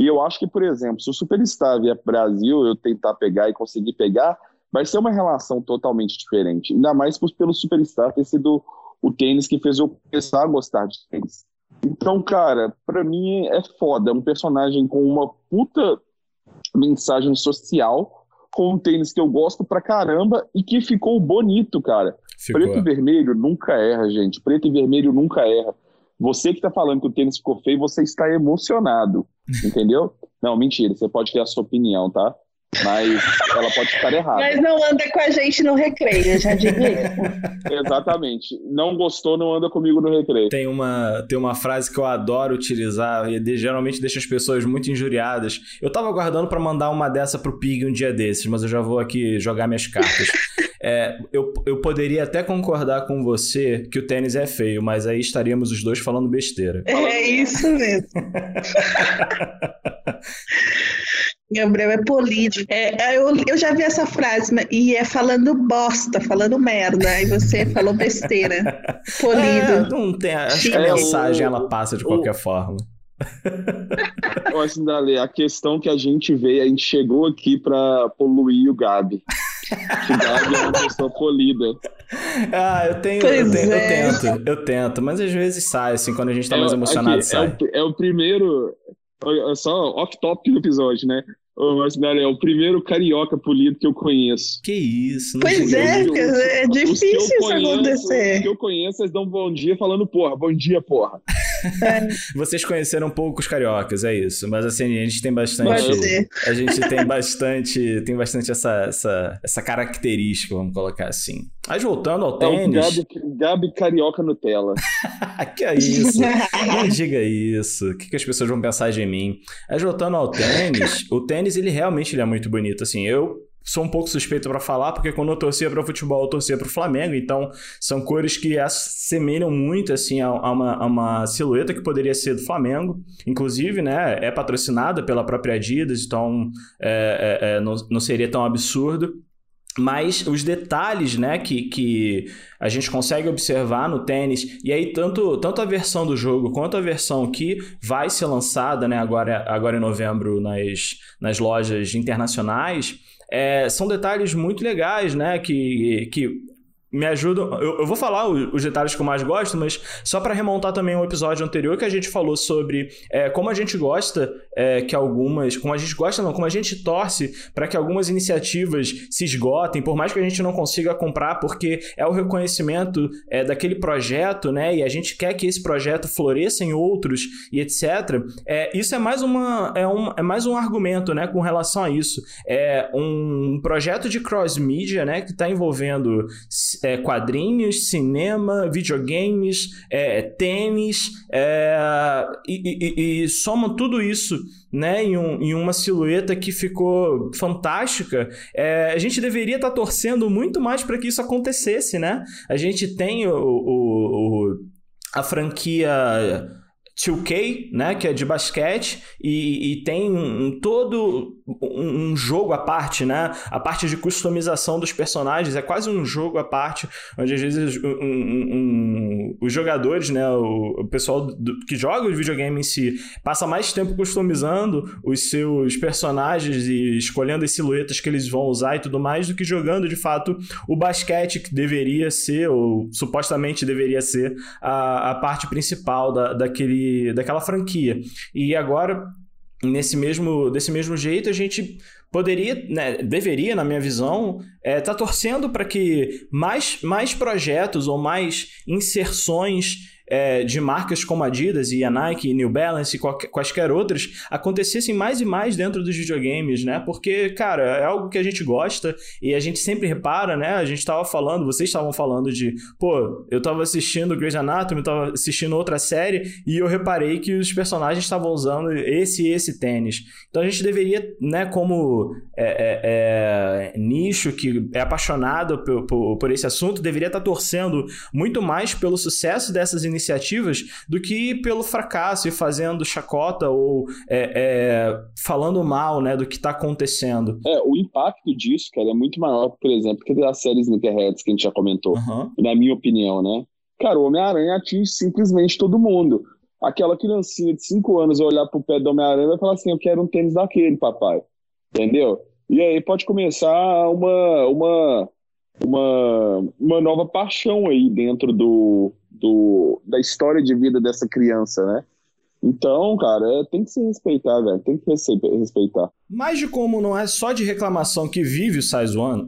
E eu acho que, por exemplo, se o Superstar vier Brasil, eu tentar pegar e conseguir pegar, vai ser uma relação totalmente diferente. Ainda mais pelo Superstar ter sido o tênis que fez eu começar a gostar de tênis. Então, cara, para mim é foda. Um personagem com uma puta mensagem social, com um tênis que eu gosto pra caramba e que ficou bonito, cara. Ficou. Preto e vermelho nunca erra, gente. Preto e vermelho nunca erra. Você que está falando que o tênis ficou feio, você está emocionado, entendeu? Não, mentira, você pode ter a sua opinião, tá? Mas ela pode estar errada. Mas não anda com a gente no recreio, já digo Exatamente. Não gostou, não anda comigo no recreio. Tem uma, tem uma frase que eu adoro utilizar e geralmente deixa as pessoas muito injuriadas. Eu tava aguardando para mandar uma dessa pro Pig um dia desses, mas eu já vou aqui jogar minhas cartas. É, eu, eu poderia até concordar com você que o tênis é feio, mas aí estaríamos os dois falando besteira. É isso mesmo. Gabriel é político. É, eu, eu já vi essa frase, e é falando bosta, falando merda. Aí você falou besteira. Polido. É, não tem, acho que a mensagem ela passa de qualquer o... forma. Acho, Dali, a questão que a gente vê, a gente chegou aqui para poluir o Gabi. O Gabi é uma pessoa polida. Ah, eu tenho, eu, tenho é. eu, tento, eu tento, mas às vezes sai, assim, quando a gente tá é, mais emocionado, aqui, sai. É o, é o primeiro, é só off-top do episódio, né? Ô, Marcinelli, é o primeiro carioca polido que eu conheço. Que isso, Pois é, é difícil isso conheço, acontecer. Os que eu conheço, eles dão bom dia falando porra, bom dia, porra. É. Vocês conheceram poucos cariocas, é isso. Mas assim, a gente tem bastante. A gente tem bastante. Tem bastante essa, essa, essa característica, vamos colocar assim. Mas voltando ao tênis. É o Gabi, Gabi Carioca Nutella. que é isso? Não diga isso. O que, que as pessoas vão pensar de mim? Mas voltando ao tênis, o tênis ele realmente ele é muito bonito. Assim, eu sou um pouco suspeito para falar, porque quando eu torcia para futebol, eu torcia para o Flamengo, então são cores que assemelham muito assim a, a, uma, a, uma, silhueta que poderia ser do Flamengo. Inclusive, né, é patrocinada pela própria Adidas, então é, é, é, não, não seria tão absurdo. mas os detalhes né, que, que a gente consegue observar no tênis, e aí tanto, tanto a versão do jogo quanto a versão que vai ser lançada né, agora, agora em novembro nas, nas lojas internacionais, é, são detalhes muito legais, né? Que, que me ajudam. Eu, eu vou falar os, detalhes que eu mais gosto, mas só para remontar também um episódio anterior que a gente falou sobre é, como a gente gosta é, que algumas. Como a gente gosta, não, como a gente torce para que algumas iniciativas se esgotem, por mais que a gente não consiga comprar, porque é o reconhecimento é, daquele projeto, né? E a gente quer que esse projeto floresça em outros e etc. É, isso é mais uma. É, um, é mais um argumento, né, com relação a isso. É um projeto de cross-mídia, né, que está envolvendo é, quadrinhos, cinema, videogames, é, tênis, é, e, e, e soma tudo isso né, em, um, em, uma silhueta que ficou fantástica, é, a gente deveria estar tá torcendo muito mais para que isso acontecesse, né? A gente tem o, o, o a franquia 2K, né, que é de basquete, e, e tem um, todo um, um, jogo à parte, né? A parte de customização dos personagens é quase um jogo à parte, onde às vezes um, os jogadores, né, o, o pessoal do, que joga o videogame em si, passa mais tempo customizando os seus personagens e escolhendo as silhuetas que eles vão usar e tudo mais, do que jogando de fato o basquete que deveria ser, ou supostamente deveria ser, a, a parte principal da, daquele daquela franquia. E agora, nesse mesmo, desse mesmo jeito, a gente poderia, né, deveria, na minha visão, estar é, tá torcendo para que mais, mais projetos ou mais inserções é, de marcas como Adidas e a Nike e New Balance e quaisquer outras acontecessem mais e mais dentro dos videogames, né? Porque, cara, é algo que a gente gosta e a gente sempre repara, né? A gente estava falando, vocês estavam falando de, pô, eu estava assistindo Grey's Anatomy, estava assistindo outra série e eu reparei que os personagens estavam usando esse e esse tênis. Então a gente deveria, né, como é, é, é, nicho que é apaixonado por, por, por esse assunto, deveria estar tá torcendo muito mais pelo sucesso dessas iniciativas iniciativas do que pelo fracasso e fazendo chacota ou é, é, falando mal né, do que está acontecendo. É, o impacto disso, cara, é muito maior, por exemplo, que das séries Sneakerheads que a gente já comentou, uhum. na minha opinião, né? Cara, o Homem-Aranha atinge simplesmente todo mundo. Aquela criancinha de 5 anos olhar pro pé do Homem-Aranha e vai falar assim: Eu quero um tênis daquele, papai. Entendeu? E aí pode começar uma, uma, uma, uma nova paixão aí dentro do, do, da história de vida dessa criança, né? Então, cara, é, tem que se respeitar, velho. Tem que respeitar. Mas de como não é só de reclamação que vive o Size One,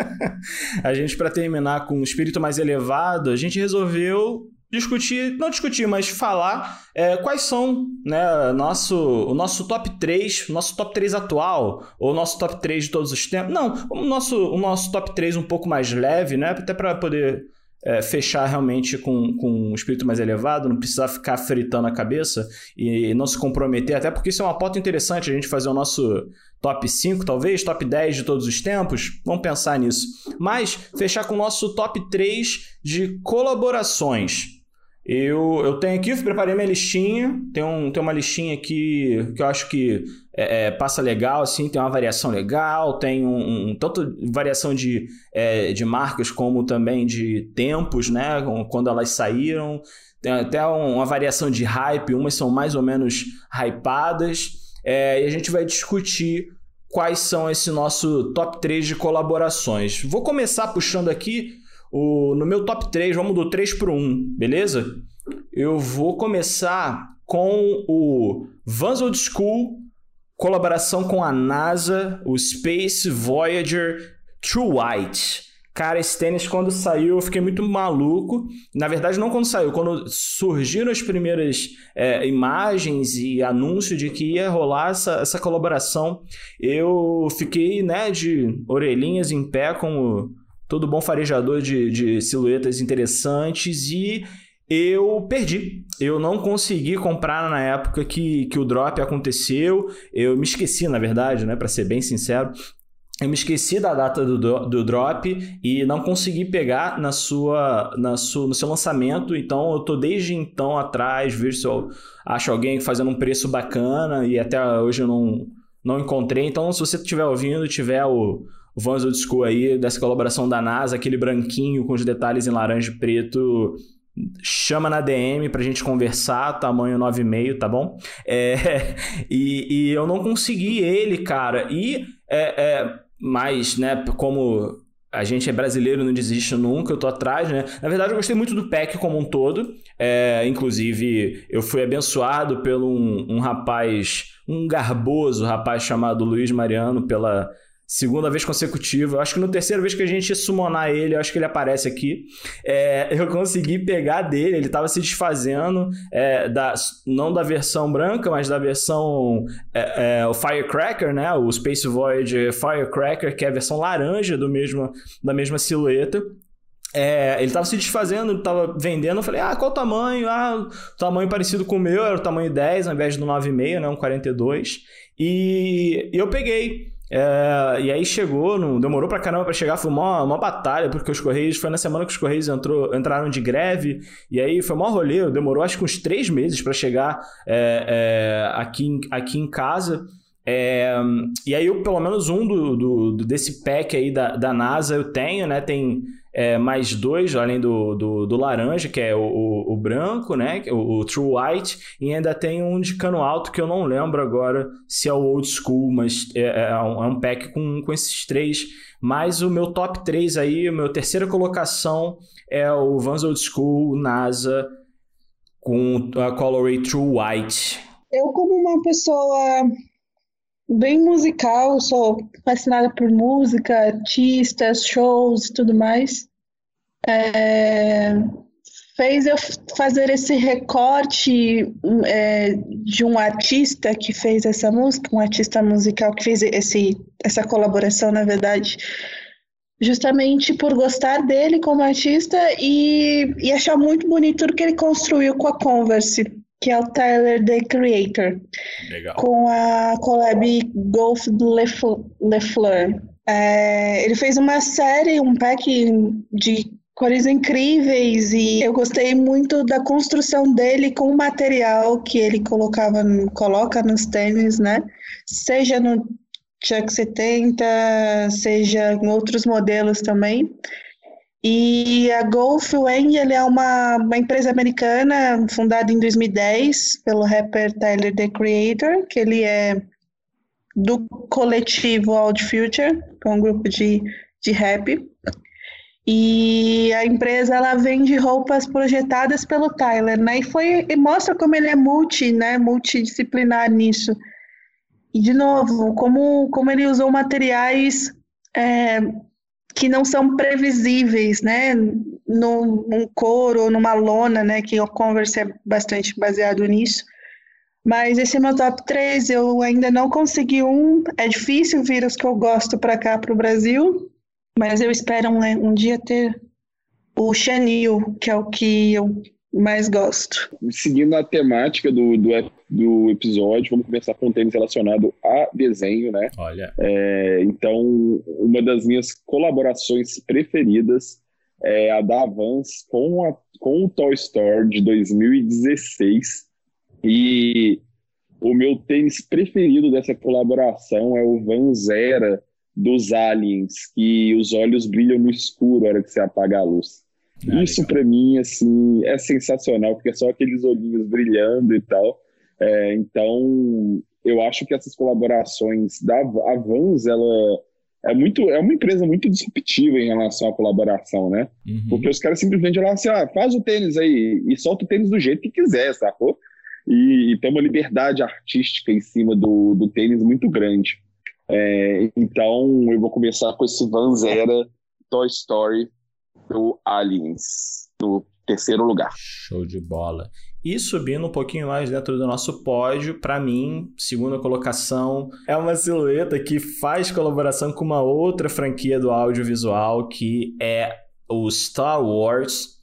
a gente, para terminar com um espírito mais elevado, a gente resolveu discutir, não discutir, mas falar é, quais são né, nosso, o nosso top 3, nosso top 3 atual, ou nosso top 3 de todos os tempos. Não, o nosso, o nosso top 3 um pouco mais leve, né? Até para poder é, fechar realmente com, com um espírito mais elevado, não precisar ficar fritando a cabeça e não se comprometer, até porque isso é uma pauta interessante, a gente fazer o nosso top 5, talvez, top 10 de todos os tempos. Vamos pensar nisso. Mas fechar com o nosso top 3 de colaborações. Eu, eu tenho aqui, preparei minha listinha. Tem, um, tem uma listinha aqui que eu acho que é, é, passa legal, assim, tem uma variação legal, tem um, um tanto variação de, é, de marcas como também de tempos, né? Quando elas saíram. Tem até uma variação de hype, umas são mais ou menos hypadas. É, e a gente vai discutir quais são esse nosso top 3 de colaborações. Vou começar puxando aqui o, no meu top 3, vamos do 3 para o 1, beleza? Eu vou começar com o Vans Old School, colaboração com a NASA, o Space Voyager True White. Cara, esse tênis quando saiu eu fiquei muito maluco. Na verdade, não quando saiu, quando surgiram as primeiras é, imagens e anúncio de que ia rolar essa, essa colaboração, eu fiquei né, de orelhinhas em pé com todo bom farejador de, de silhuetas interessantes e eu perdi. Eu não consegui comprar na época que, que o drop aconteceu. Eu me esqueci, na verdade, né, para ser bem sincero. Eu me esqueci da data do, do drop e não consegui pegar na sua, na sua, no seu lançamento. Então eu tô desde então atrás, ver se eu acho alguém fazendo um preço bacana e até hoje eu não, não encontrei. Então, se você estiver ouvindo, tiver o, Vans Old School aí, dessa colaboração da NASA, aquele branquinho com os detalhes em laranja e preto, chama na DM pra gente conversar, tamanho 9,5, tá bom? É, e, e, eu não consegui ele, cara. E, é, é, mas, né, como a gente é brasileiro, não desiste nunca, eu tô atrás, né? Na verdade, eu gostei muito do pack como um todo. É, inclusive, eu fui abençoado por um, um rapaz, um garboso rapaz chamado Luiz Mariano, pela segunda vez consecutiva. Acho que no terceira vez que a gente summonar ele, acho que ele aparece aqui. É, eu consegui pegar dele, ele estava se desfazendo, é, da, não da versão branca, mas da versão é, é, o Firecracker, né? O Space Void Firecracker, que é a versão laranja do mesmo, da mesma silhueta. É, ele tava se desfazendo, tava vendendo. Eu falei, ah, qual o tamanho? Ah, tamanho parecido com o meu, era o tamanho 10 ao invés do 9,5, né? Um 42. E eu peguei. É, e aí chegou, não, demorou pra caramba pra chegar, foi uma, uma batalha, porque os Correios, foi na semana que os Correios entrou, entraram de greve, e aí foi maior rolê, demorou acho que uns três meses para chegar é, é, aqui, aqui em casa. É, e aí, eu, pelo menos um do, do, desse pack aí da, da NASA eu tenho, né? Tem é, mais dois, além do, do, do, laranja, que é o, o, o branco, né? O, o, True White, e ainda tem um de cano alto que eu não lembro agora se é o Old School, mas é, é, é um, é um pack com, com esses três. Mas o meu top 3 aí, a minha terceira colocação é o Vans Old School NASA com a Colorway True White. Eu, como uma pessoa bem musical, sou fascinada por música, artistas, shows e tudo mais. É, fez eu fazer esse recorte é, de um artista que fez essa música, um artista musical que fez esse, essa colaboração, na verdade, justamente por gostar dele como artista e, e achar muito bonito tudo que ele construiu com a Converse que é o Tyler, The Creator. Legal. Com a collab Golf LeFleur. É, ele fez uma série, um pack de cores incríveis e eu gostei muito da construção dele com o material que ele colocava, coloca nos tênis, né? Seja no Chuck 70, seja em outros modelos também. E a Golf Wang ele é uma, uma empresa americana fundada em 2010 pelo rapper Tyler, The Creator, que ele é do coletivo Old Future, que é um grupo de, de rap. E a empresa ela vende roupas projetadas pelo Tyler, né? E foi e mostra como ele é multi, né? Multidisciplinar nisso. E de novo, como como ele usou materiais é, que não são previsíveis, né? No, num couro ou numa lona, né? Que o Converse é bastante baseado nisso. Mas esse é meu top 3, eu ainda não consegui um. É difícil vir os que eu gosto para cá, para o Brasil. Mas eu espero um, um dia ter o Chanil, que é o que eu mais gosto. Seguindo a temática do, do, do episódio, vamos começar com um tênis relacionado a desenho, né? Olha. É, então, uma das minhas colaborações preferidas é a da Vans com, a, com o Toy Story de 2016. E o meu tênis preferido dessa colaboração é o Vanzera dos Aliens, que os olhos brilham no escuro na hora que você apaga a luz. Ah, Isso para mim assim é sensacional, porque é só aqueles olhinhos brilhando e tal. É, então, eu acho que essas colaborações da a Vans, ela é muito é uma empresa muito disruptiva em relação à colaboração, né? Uhum. Porque os caras simplesmente falam assim, ah, faz o tênis aí e solta o tênis do jeito que quiser, sacou? E, e tem uma liberdade artística em cima do, do tênis muito grande. É, então, eu vou começar com esse Vanzera Toy Story do Aliens, no terceiro lugar. Show de bola. E subindo um pouquinho mais dentro do nosso pódio, para mim, segunda colocação, é uma silhueta que faz colaboração com uma outra franquia do audiovisual, que é o Star Wars.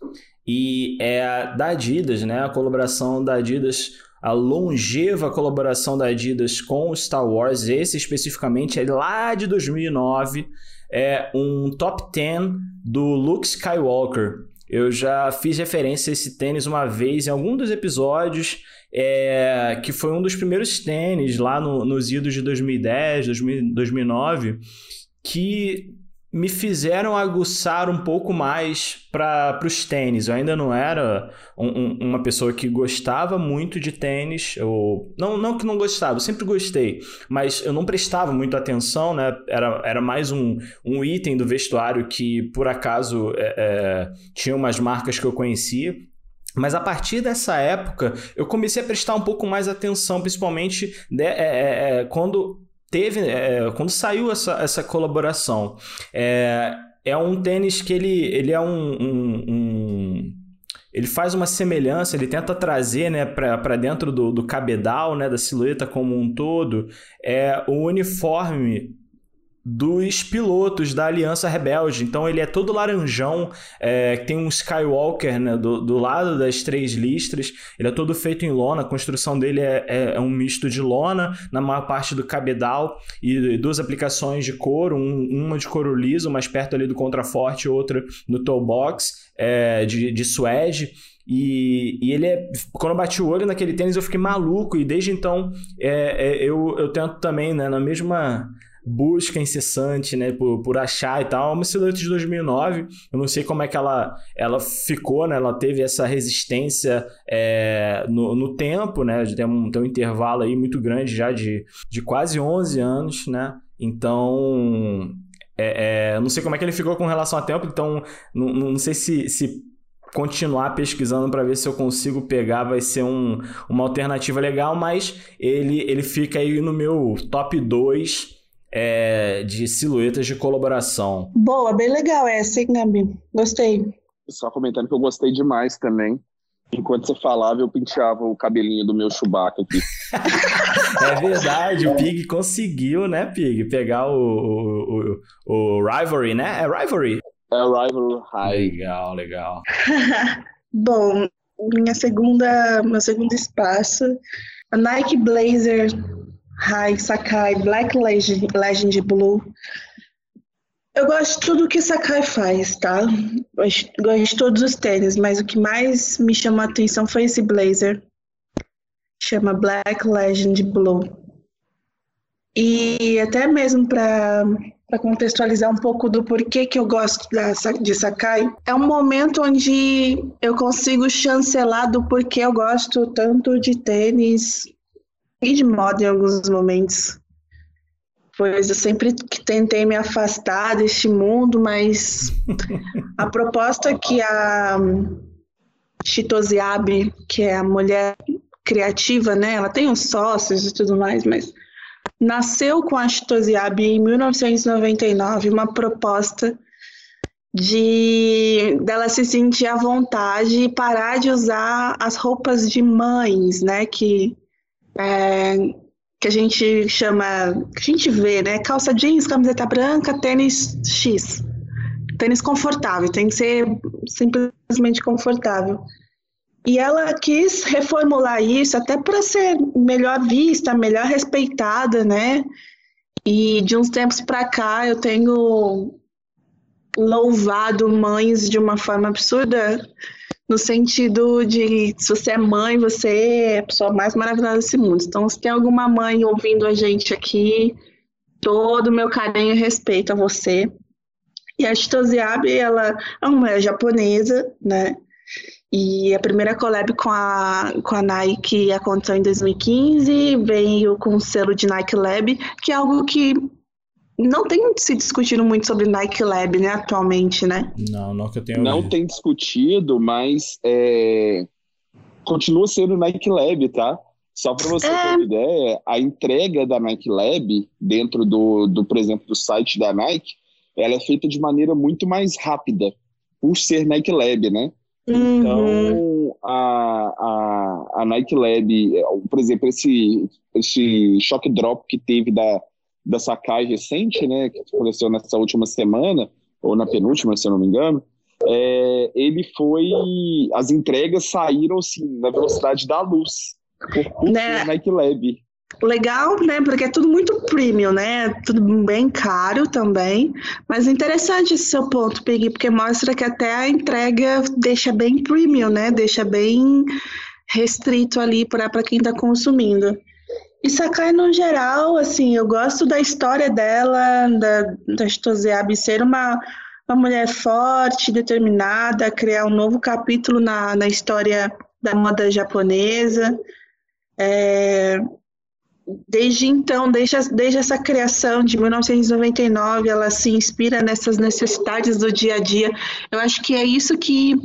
E é da Adidas, né? A colaboração da Adidas a longeva colaboração da Adidas com o Star Wars, esse especificamente é lá de 2009, é um top 10 do Luke Skywalker. Eu já fiz referência a esse tênis uma vez em algum dos episódios, é, que foi um dos primeiros tênis lá no, nos idos de 2010, 2000, 2009. que me fizeram aguçar um pouco mais para os tênis. Eu ainda não era um, um, uma pessoa que gostava muito de tênis, ou não, não que não gostava, eu sempre gostei, mas eu não prestava muito atenção, né? Era, era mais um, um item do vestuário que por acaso é, é, tinha umas marcas que eu conhecia. Mas a partir dessa época, eu comecei a prestar um pouco mais atenção, principalmente de, é, é, é quando teve, é, quando saiu essa, essa colaboração, é, é um tênis que ele, ele é um, um, um ele faz uma semelhança, ele tenta trazer né, para dentro do, do cabedal, né, da silhueta como um todo, é o uniforme dos pilotos da Aliança Rebelde. Então ele é todo laranjão, é, tem um Skywalker né, do, do lado das três listras. Ele é todo feito em lona, a construção dele é, é, é um misto de lona na maior parte do cabedal e duas aplicações de couro, um, uma de couro liso, mais perto ali do contraforte, outra no toe box, é, de, de suede. E, e, ele é. Quando eu bati o olho naquele tênis, eu fiquei maluco. E desde então é, é, eu, eu tento também, né, na mesma busca incessante, né, por, por achar e tal. É uma silhueta de 2009, eu não sei como é que ela, ela ficou, né, ela teve essa resistência é, no, no tempo, né, tem um, tem um intervalo aí muito grande já de, de quase 11 anos, né, então... É, é, não sei como é que ele ficou com relação ao tempo, então não, não sei se, se continuar pesquisando para ver se eu consigo pegar, vai ser um, uma alternativa legal, mas ele, ele fica aí no meu top 2 é, de silhuetas de colaboração. Boa, bem legal essa, hein, Gabi? Gostei. Só comentando que eu gostei demais também. Enquanto você falava, eu penteava o cabelinho do meu Chewbacca aqui. é verdade, o Pig conseguiu, né, Pig? Pegar o, o, o, o Rivalry, né? É Rivalry? É o Rivalry High. Legal, legal. Bom, minha segunda, meu segundo espaço, a Nike Blazer High, Sakai, Black Legend, Legend Blue. Eu gosto de tudo que Sakai faz, tá? Gosto, gosto de todos os tênis, mas o que mais me chamou a atenção foi esse blazer. Chama Black Legend Blue. E até mesmo para contextualizar um pouco do porquê que eu gosto da, de Sakai, é um momento onde eu consigo chancelar do porquê eu gosto tanto de tênis de moda em alguns momentos. Pois eu sempre tentei me afastar deste mundo, mas a proposta que a Chitose Abe, que é a mulher criativa, né? Ela tem uns sócios e tudo mais, mas nasceu com a Chitose Abe em 1999 uma proposta de dela se sentir à vontade e parar de usar as roupas de mães, né? Que é, que a gente chama, que a gente vê, né? Calça jeans, camiseta branca, tênis X. Tênis confortável, tem que ser simplesmente confortável. E ela quis reformular isso até para ser melhor vista, melhor respeitada, né? E de uns tempos para cá eu tenho louvado mães de uma forma absurda no sentido de se você é mãe, você é a pessoa mais maravilhosa desse mundo. Então, se tem alguma mãe ouvindo a gente aqui, todo o meu carinho e respeito a você. E a Chitosiabe, ela é uma mulher japonesa, né? E a primeira collab com a, com a Nike aconteceu em 2015, veio com o selo de Nike Lab, que é algo que não tem se discutido muito sobre Nike Lab, né, atualmente, né? Não, não que eu tenho Não ouvido. tem discutido, mas é... continua sendo Nike Lab, tá? Só para você é... ter uma ideia, a entrega da Nike Lab dentro do, do, por exemplo, do site da Nike, ela é feita de maneira muito mais rápida, por ser Nike Lab, né? Uhum. Então, a, a, a Nike Lab, por exemplo, esse, esse shock drop que teve da, da Sakai recente, né, que aconteceu nessa última semana, ou na penúltima, se eu não me engano, é, ele foi. As entregas saíram assim, na velocidade da luz, por né? Nike Lab. Legal, né? Porque é tudo muito premium, né? Tudo bem caro também. Mas interessante esse seu ponto, Peggy, porque mostra que até a entrega deixa bem premium, né? Deixa bem restrito ali para quem está consumindo. E Sakai, no geral, assim, eu gosto da história dela, da, da ser uma, uma mulher forte, determinada, criar um novo capítulo na, na história da moda japonesa. É, desde então, desde, desde essa criação de 1999, ela se inspira nessas necessidades do dia a dia. Eu acho que é isso que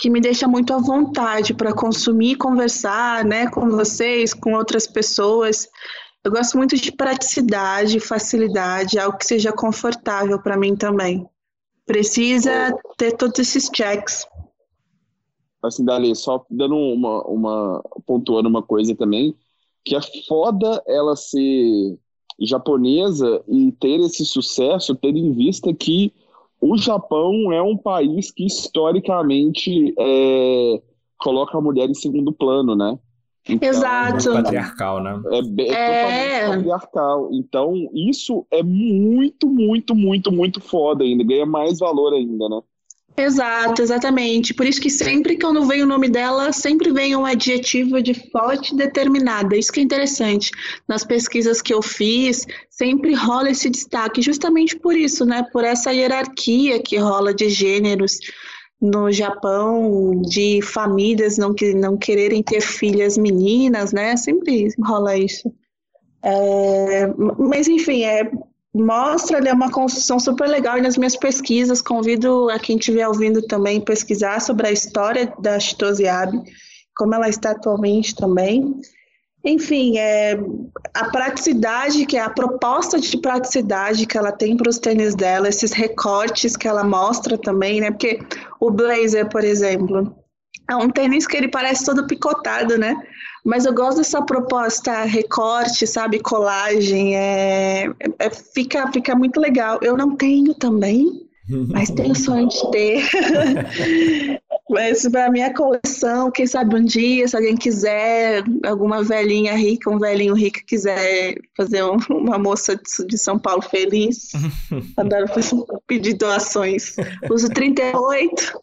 que me deixa muito à vontade para consumir, conversar, né, com vocês, com outras pessoas. Eu gosto muito de praticidade, facilidade, algo que seja confortável para mim também. Precisa ter todos esses checks. Assim, Dali, só dando uma, uma pontuando uma coisa também, que é foda ela ser japonesa e ter esse sucesso, tendo em vista que o Japão é um país que historicamente é, coloca a mulher em segundo plano, né? Então, Exato. É patriarcal, né? É, é, é patriarcal. Então, isso é muito, muito, muito, muito foda ainda. Ganha mais valor ainda, né? Exato, exatamente. Por isso que sempre que eu não vejo o nome dela, sempre vem um adjetivo de forte determinada. Isso que é interessante. Nas pesquisas que eu fiz, sempre rola esse destaque, justamente por isso, né? Por essa hierarquia que rola de gêneros no Japão, de famílias não, que, não quererem ter filhas meninas, né? Sempre rola isso. É, mas enfim, é mostra, é uma construção super legal e nas minhas pesquisas convido a quem estiver ouvindo também pesquisar sobre a história da Chitose como ela está atualmente também. Enfim, é, a praticidade, que é a proposta de praticidade que ela tem para os tênis dela, esses recortes que ela mostra também, né? Porque o blazer, por exemplo, é um tênis que ele parece todo picotado, né? Mas eu gosto dessa proposta recorte, sabe, colagem, é, é, fica, fica muito legal. Eu não tenho também, mas tenho sonho de ter. mas para minha coleção, quem sabe um dia, se alguém quiser, alguma velhinha rica, um velhinho rico quiser fazer um, uma moça de, de, São Paulo feliz, adoro pedir doações. Uso 38.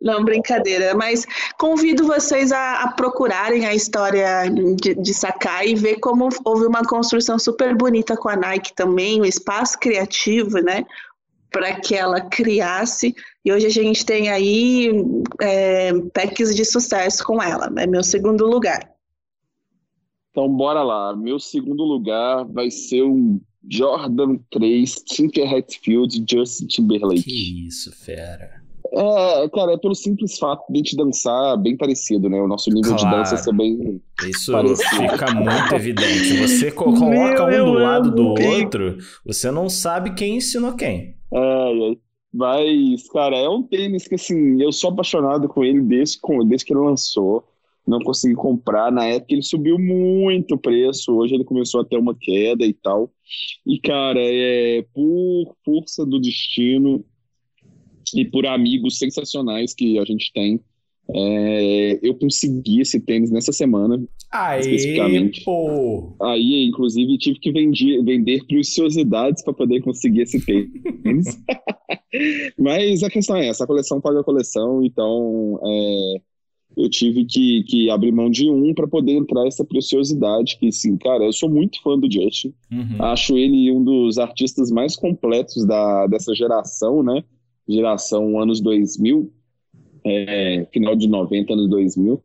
Não, brincadeira. Mas convido vocês a, a procurarem a história de, de, Sakai e ver como houve uma construção super bonita com a Nike também, o um espaço criativo, né? Para que ela criasse. E hoje a gente tem aí é, packs de sucesso com ela. É né? meu segundo lugar. Então, bora lá. Meu segundo lugar vai ser um Jordan 3 Tinker Hatfield Justin Timberlake. Que isso, fera. É, cara, é pelo simples fato de a gente dançar bem parecido, né? O nosso nível claro. de dança bem. Isso parecido. fica muito evidente. Você coloca Meu, um do lado do outro, você não sabe quem ensinou quem. É, mas, cara, é um tênis que, assim, eu sou apaixonado com ele desde, desde que ele lançou. Não consegui comprar. Na época ele subiu muito o preço. Hoje ele começou a ter uma queda e tal. E, cara, é por força do destino, e por amigos sensacionais que a gente tem. É, eu consegui esse tênis nessa semana. Aê, especificamente. Pô. Aí, inclusive, tive que vender, vender preciosidades para poder conseguir esse tênis. Mas a questão é essa: a coleção paga a coleção, então é, eu tive que, que abrir mão de um para poder entrar essa preciosidade. Que, sim, cara, eu sou muito fã do Justin. Uhum. Acho ele um dos artistas mais completos da, dessa geração, né? Geração anos 2000, é, final de 90, anos 2000.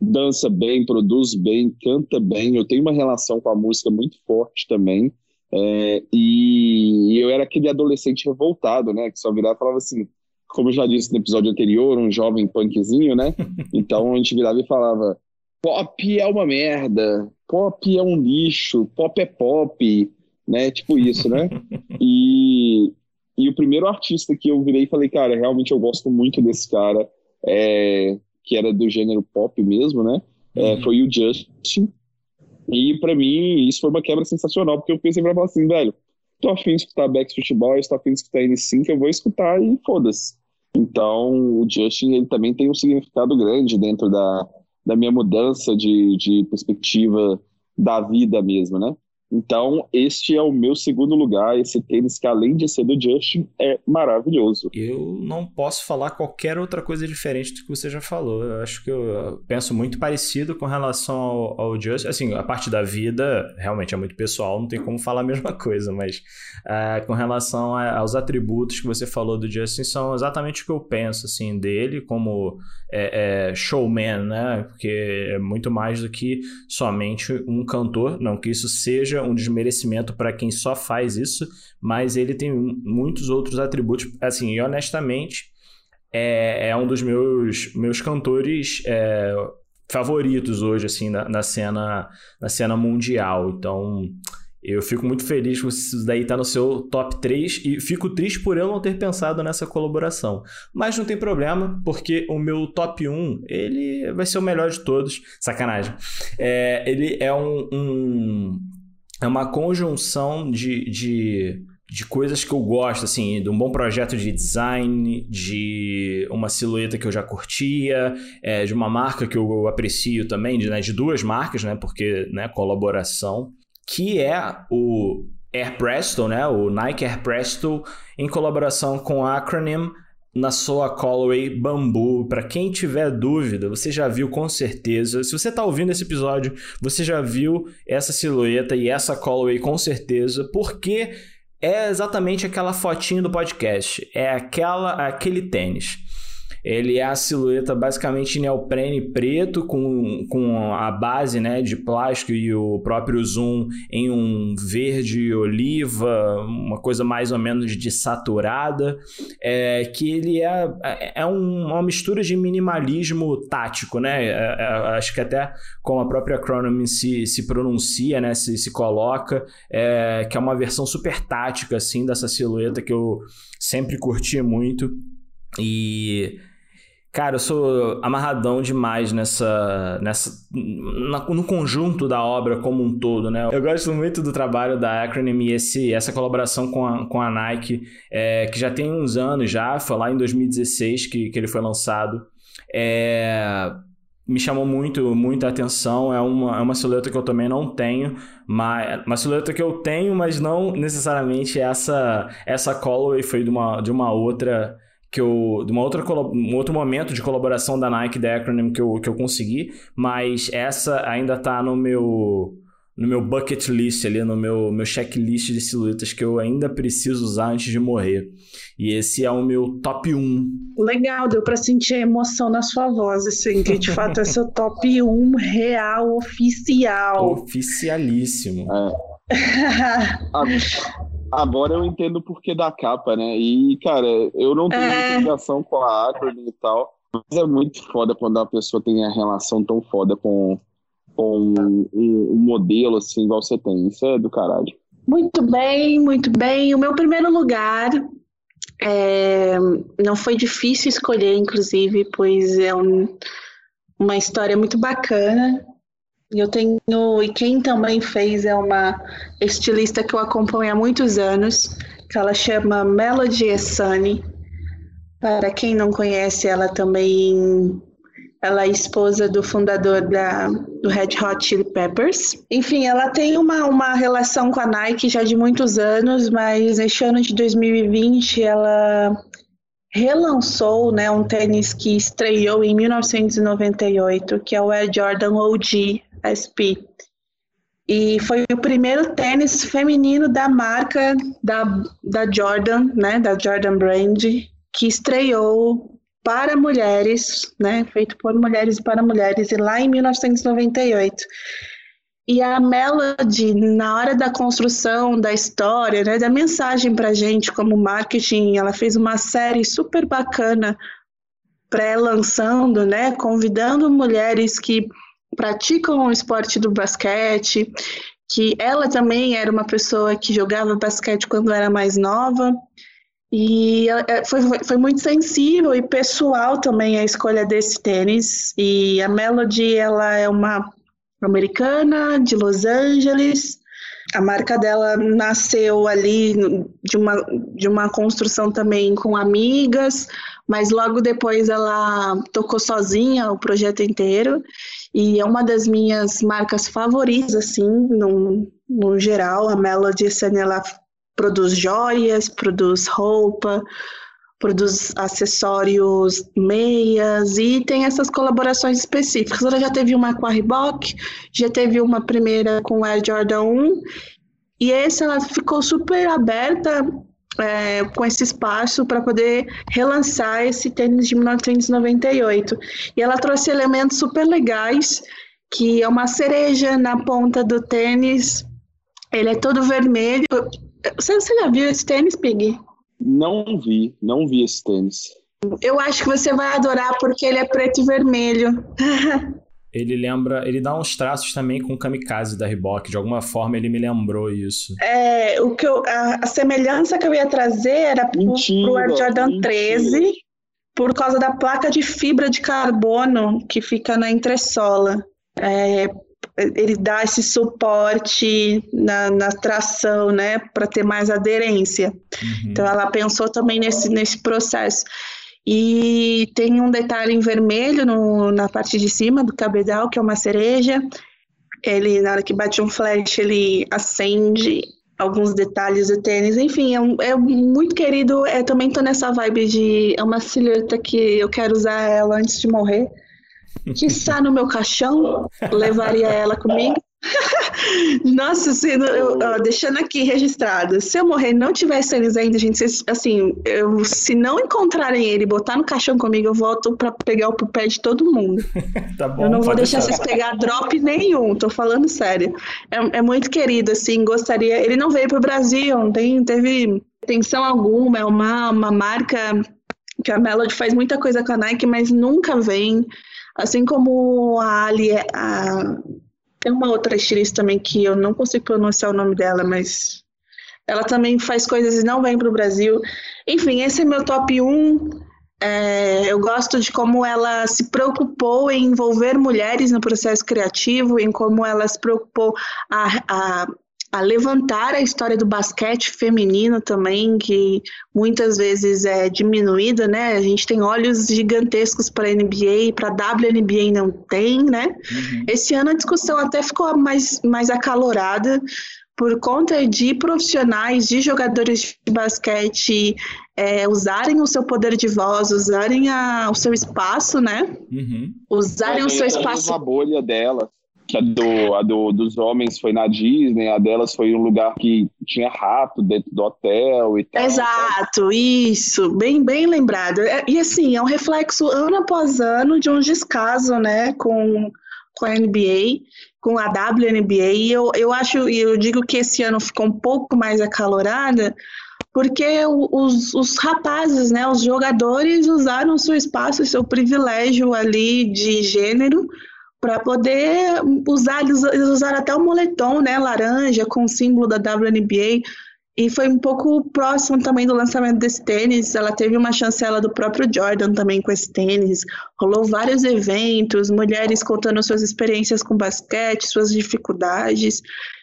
Dança bem, produz bem, canta bem. Eu tenho uma relação com a música muito forte também. É, e eu era aquele adolescente revoltado, né? Que só virava e falava assim, como eu já disse no episódio anterior, um jovem punkzinho, né? Então a gente virava e falava: pop é uma merda, pop é um lixo, pop é pop, né? Tipo isso, né? E, e o primeiro artista que eu virei e falei, cara, realmente eu gosto muito desse cara, é, que era do gênero pop mesmo, né? É, uhum. foi o Justin. E para mim, isso foi uma quebra sensacional, porque eu pensei pra falar assim, velho, tô afim de escutar Backstreet Boys, tô afim de escutar N5, eu vou escutar e foda-se. Então, o Justin, ele também tem um significado grande dentro da, da minha mudança de, de perspectiva da vida mesmo, né? Então, este é o meu segundo lugar. Esse tênis, que além de ser do Justin, é maravilhoso. Eu não posso falar qualquer outra coisa diferente do que você já falou. Eu acho que eu penso muito parecido com relação ao, ao Justin. Assim, a parte da vida realmente é muito pessoal, não tem como falar a mesma coisa, mas uh, com relação a, aos atributos que você falou do Justin, são exatamente o que eu penso assim, dele como é, é, showman, né? Porque é muito mais do que somente um cantor. Não que isso seja um desmerecimento para quem só faz isso, mas ele tem muitos outros atributos. Assim, e honestamente, é, é um dos meus, meus cantores é, favoritos hoje, assim, na, na, cena, na cena mundial. Então. Eu fico muito feliz que isso daí tá no seu top 3 e fico triste por eu não ter pensado nessa colaboração. Mas não tem problema, porque o meu top 1, ele vai ser o melhor de todos. Sacanagem. É, ele é um, um, é uma conjunção de, de, de coisas que eu gosto, assim, de um bom projeto de design, de uma silhueta que eu já curtia, é, de uma marca que eu aprecio também, de, né, de duas marcas, né, porque, né, colaboração, que é o Air Presto, né, o Nike Air Presto, em colaboração com a Acronym, na sua Callaway Bambu. Para quem tiver dúvida, você já viu com certeza. Se você está ouvindo esse episódio, você já viu essa silhueta e essa Callaway com certeza, porque é exatamente aquela fotinha do podcast. É aquela aquele tênis. Ele é a silhueta basicamente neoprene preto com, com a base né, de plástico e o próprio zoom em um verde oliva, uma coisa mais ou menos de saturada, é, que ele é, é, é um, uma mistura de minimalismo tático, né? É, é, acho que até como a própria Chronomy se, se pronuncia, né, se, se coloca, é, que é uma versão super tática assim dessa silhueta que eu sempre curti muito. E Cara, eu sou amarradão demais nessa. nessa na, no conjunto da obra como um todo, né? Eu gosto muito do trabalho da Acronym e esse, essa colaboração com a, com a Nike, é, que já tem uns anos já, foi lá em 2016 que, que ele foi lançado. É, me chamou muito, muita atenção. É uma, é uma silhueta que eu também não tenho, mas uma silhueta que eu tenho, mas não necessariamente essa essa colorway foi de uma, de uma outra que eu. de uma outra, um outro momento de colaboração da Nike da Acronym que eu, que eu consegui, mas essa ainda tá no meu. No meu bucket list ali, no meu, meu checklist de silhuetas que eu ainda preciso usar antes de morrer. E esse é o meu top 1. Legal, deu para sentir a emoção na sua voz, assim, que de fato é seu top 1 real, oficial. Oficialíssimo. É. Agora eu entendo o porquê da capa, né? E, cara, eu não tenho é... ligação com a Acronym e tal, mas é muito foda quando a pessoa tem a relação tão foda com, com um, um modelo, assim, igual você tem. Isso é do caralho. Muito bem, muito bem. O meu primeiro lugar é... não foi difícil escolher, inclusive, pois é um, uma história muito bacana. Eu tenho, e quem também fez é uma estilista que eu acompanho há muitos anos, que ela chama Melody Essani. Para quem não conhece, ela também ela é esposa do fundador da, do Red Hot Chili Peppers. Enfim, ela tem uma, uma relação com a Nike já de muitos anos, mas neste ano de 2020 ela relançou né, um tênis que estreou em 1998, que é o Air Jordan OG SP. E foi o primeiro tênis feminino da marca da, da Jordan, né, da Jordan Brand, que estreou para mulheres, né, feito por mulheres e para mulheres, e lá em 1998. E a Melody, na hora da construção da história, né, da mensagem para gente como marketing, ela fez uma série super bacana pré-lançando, né, convidando mulheres que praticam o esporte do basquete, que ela também era uma pessoa que jogava basquete quando era mais nova. E é, foi, foi muito sensível e pessoal também a escolha desse tênis. E a Melody, ela é uma americana de Los Angeles. A marca dela nasceu ali de uma, de uma construção também com amigas, mas logo depois ela tocou sozinha o projeto inteiro. e é uma das minhas marcas favoritas, assim, no, no geral. A Melody, assim, ela produz joias, produz roupa, produz acessórios, meias e tem essas colaborações específicas. Ela já teve uma com a Reebok, já teve uma primeira com o Air Jordan 1 e essa ela ficou super aberta é, com esse espaço para poder relançar esse tênis de 1998. E ela trouxe elementos super legais, que é uma cereja na ponta do tênis. Ele é todo vermelho. Você, você já viu esse tênis, Pig? Não vi, não vi esse tênis. Eu acho que você vai adorar porque ele é preto e vermelho. ele lembra, ele dá uns traços também com o Kamikaze da Reebok, de alguma forma ele me lembrou isso. É, o que eu, a, a semelhança que eu ia trazer era mentira, pro Air Jordan mentira. 13, por causa da placa de fibra de carbono que fica na entressola. É, ele dá esse suporte na, na tração, né, para ter mais aderência. Uhum. Então ela pensou também nesse, nesse processo. E tem um detalhe em vermelho no, na parte de cima do cabedal, que é uma cereja. Ele, na hora que bate um flash, ele acende alguns detalhes do tênis. Enfim, é, um, é muito querido. É, também tô nessa vibe de... É uma silhueta que eu quero usar ela antes de morrer. Que está no meu caixão, levaria ela comigo. Nossa, assim, eu, ó, deixando aqui registrado, se eu morrer e não tiver tênis ainda, gente, assim, eu, se não encontrarem ele e botar no caixão comigo, eu volto pra pegar o pé de todo mundo. tá bom, eu não vou deixar vocês pegar drop nenhum, tô falando sério. É, é, muito querido, assim, gostaria. Ele não veio pro Brasil, não tem, teve atenção alguma, é uma, uma marca que a Melody faz muita coisa com a Nike, mas nunca vem. Assim como a Ali, a tem uma outra estilista também que eu não consigo pronunciar o nome dela, mas ela também faz coisas e não vem para o Brasil. Enfim, esse é meu top 1. É, eu gosto de como ela se preocupou em envolver mulheres no processo criativo, em como ela se preocupou a, a a levantar a história do basquete feminino também, que muitas vezes é diminuída, né? A gente tem olhos gigantescos para a NBA, para a WNBA não tem, né? Uhum. Esse ano a discussão até ficou mais, mais acalorada por conta de profissionais, de jogadores de basquete é, usarem o seu poder de voz, usarem a, o seu espaço, né? Uhum. Usarem é, o seu espaço. A bolha dela que a, do, a do, dos homens foi na Disney, a delas foi um lugar que tinha rato dentro do hotel e tal. Exato, isso, bem, bem lembrado. É, e assim, é um reflexo ano após ano de um descaso, né, com, com a NBA, com a WNBA, e eu, eu acho, e eu digo que esse ano ficou um pouco mais acalorada, porque os, os rapazes, né, os jogadores usaram seu espaço, seu privilégio ali de gênero para poder usar, eles usaram até o moletom, né, laranja, com o símbolo da WNBA, e foi um pouco próximo também do lançamento desse tênis. Ela teve uma chancela do próprio Jordan também com esse tênis. Rolou vários eventos, mulheres contando suas experiências com basquete, suas dificuldades.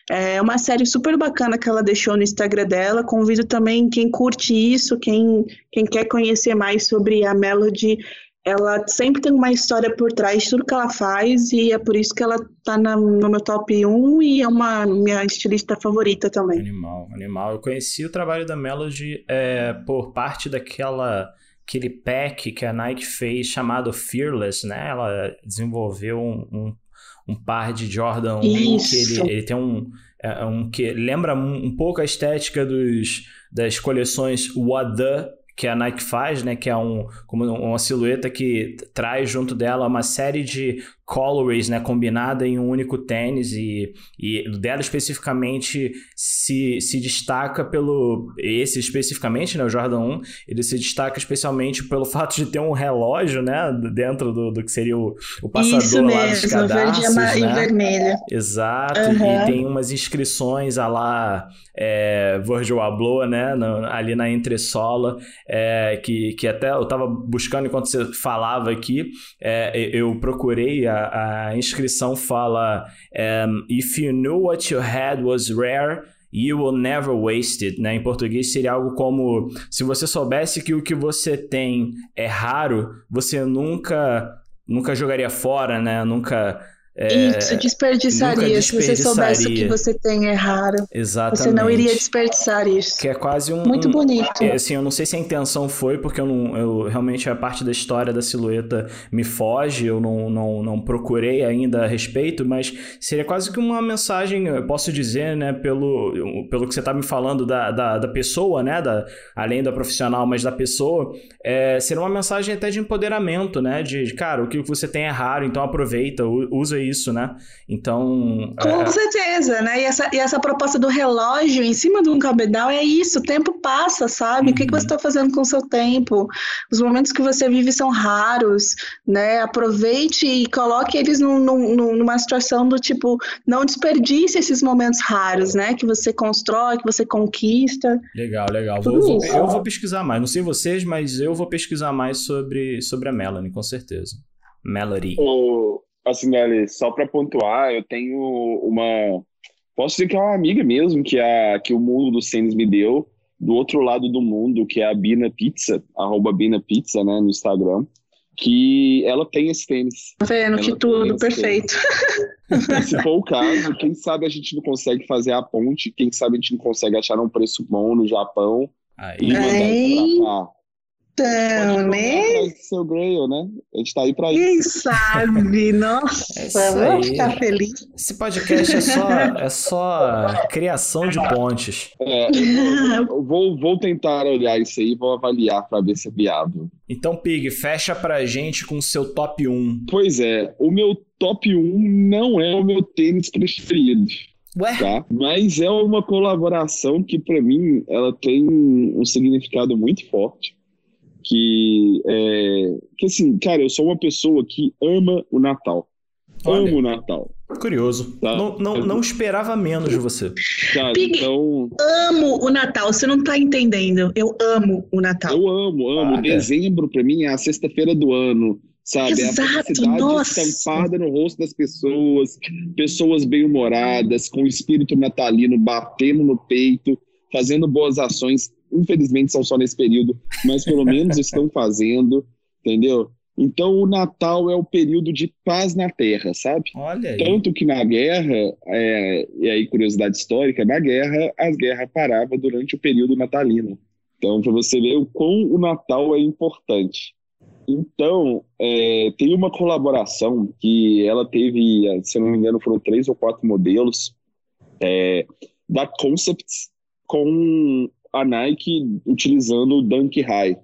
É uma série super bacana que ela deixou no Instagram dela. Convido também quem curte isso, quem, quem quer conhecer mais sobre a Melody ela sempre tem uma história por trás de tudo que ela faz e é por isso que ela tá na, no meu top 1 e é uma minha estilista favorita também. Animal, animal. Eu conheci o trabalho da Melody é, por parte daquela aquele pack que a Nike fez chamado Fearless, né? Ela desenvolveu um, um, um par de Jordan 1 isso. que ele, ele tem um, é, um que lembra um, um pouco a estética dos, das coleções What The que a Nike faz, né, que é um, como uma silhueta que traz junto dela uma série de colorways, né, combinada em um único tênis e, e dela especificamente se, se destaca pelo esse especificamente, né, o Jordan 1, ele se destaca especialmente pelo fato de ter um relógio, né, dentro do, do que seria o, o passador Isso lá dos cadarços, verde né? e vermelho. Exato, uhum. e tem umas inscrições a lá é, Virgil Abloh, né, no, ali na entressola, é, que, que até eu tava buscando enquanto você falava aqui, é, eu procurei a a, inscrição fala: um, If you knew what you had was rare, You will never waste it, né? Em português seria algo como se você soubesse que o que você tem é raro, você nunca nunca jogaria fora, né? Nunca É, Isso, desperdiçaria. Se você soubesse o que você tem é raro. Exatamente. Você não iria desperdiçar isso. Que é quase um. Muito um, bonito. É, assim, eu não sei se a intenção foi, porque eu não. Eu, realmente a parte da história da silhueta me foge, eu não, não, não procurei ainda a respeito, mas seria quase que uma mensagem, eu posso dizer, né, pelo, pelo que você tá me falando da, da, da pessoa, né? Da, além da profissional, mas da pessoa, é, seria uma mensagem até de empoderamento, né? De, de, cara, o que você tem é raro, então aproveita, usa isso, né? Então. Com é... certeza, né? E essa, e essa proposta do relógio em cima de um cabedal é isso, o tempo passa, sabe? Uhum. O que, que você está fazendo com o seu tempo? Os momentos que você vive são raros, né? Aproveite e coloque eles num, num, numa situação do tipo, não desperdice esses momentos raros, né? Que você constrói, que você conquista. Legal, legal. Vou, vou, eu vou pesquisar mais. Não sei vocês, mas eu vou pesquisar mais sobre, sobre a Melanie, com certeza. Melody. O, assim, Nelly, só para pontuar, eu tenho uma. Posso dizer que é uma amiga mesmo que, a, que o mundo dos tênis me deu, do outro lado do mundo, que é a Bina Pizza, arroba Bina Pizza, né, no Instagram, que ela tem esse tênis. Tá vendo que tudo, perfeito. Se for o caso, quem sabe a gente não consegue fazer a ponte, quem sabe a gente não consegue achar um preço bom no Japão Aí. e mandar isso pra cá. Então, né? Seu Grail, né? A gente tá aí pra isso. Quem sabe? Nossa, É vou ficar feliz. Esse podcast é só, é só criação de pontes. É, eu vou, vou tentar olhar isso aí e vou avaliar pra ver se é viável. Então, Pig, fecha pra gente com o seu top 1. Pois é, o meu top 1 não é o meu tênis preferido. Ué? Tá? Mas é uma colaboração que, para mim, ela tem um significado muito forte que é, que assim, cara, eu sou uma pessoa que ama o Natal. Olha. Amo o Natal. Curioso. Tá. Não, não, não esperava menos de você. Cara, Pig. então Amo o Natal, você não tá entendendo. Eu amo o Natal. eu amo, amo. Olha. Dezembro pra mim é a sexta-feira do ano, sabe? Exato, é a felicidade nossa. estampada no rosto das pessoas, pessoas bem-humoradas, com o espírito natalino batendo no peito, fazendo boas ações. Infelizmente são só nesse período, mas pelo menos estão fazendo, entendeu? Então o Natal é o período de paz na Terra, sabe? Olha aí. Tanto que na guerra, é, e aí curiosidade histórica, na guerra, as guerras paravam durante o período natalino. Então, para você ver o quão o Natal é importante. Então, é, tem uma colaboração que ela teve, se eu não me engano, foram três ou quatro modelos é, da Concepts com a Nike utilizando o Dunk High.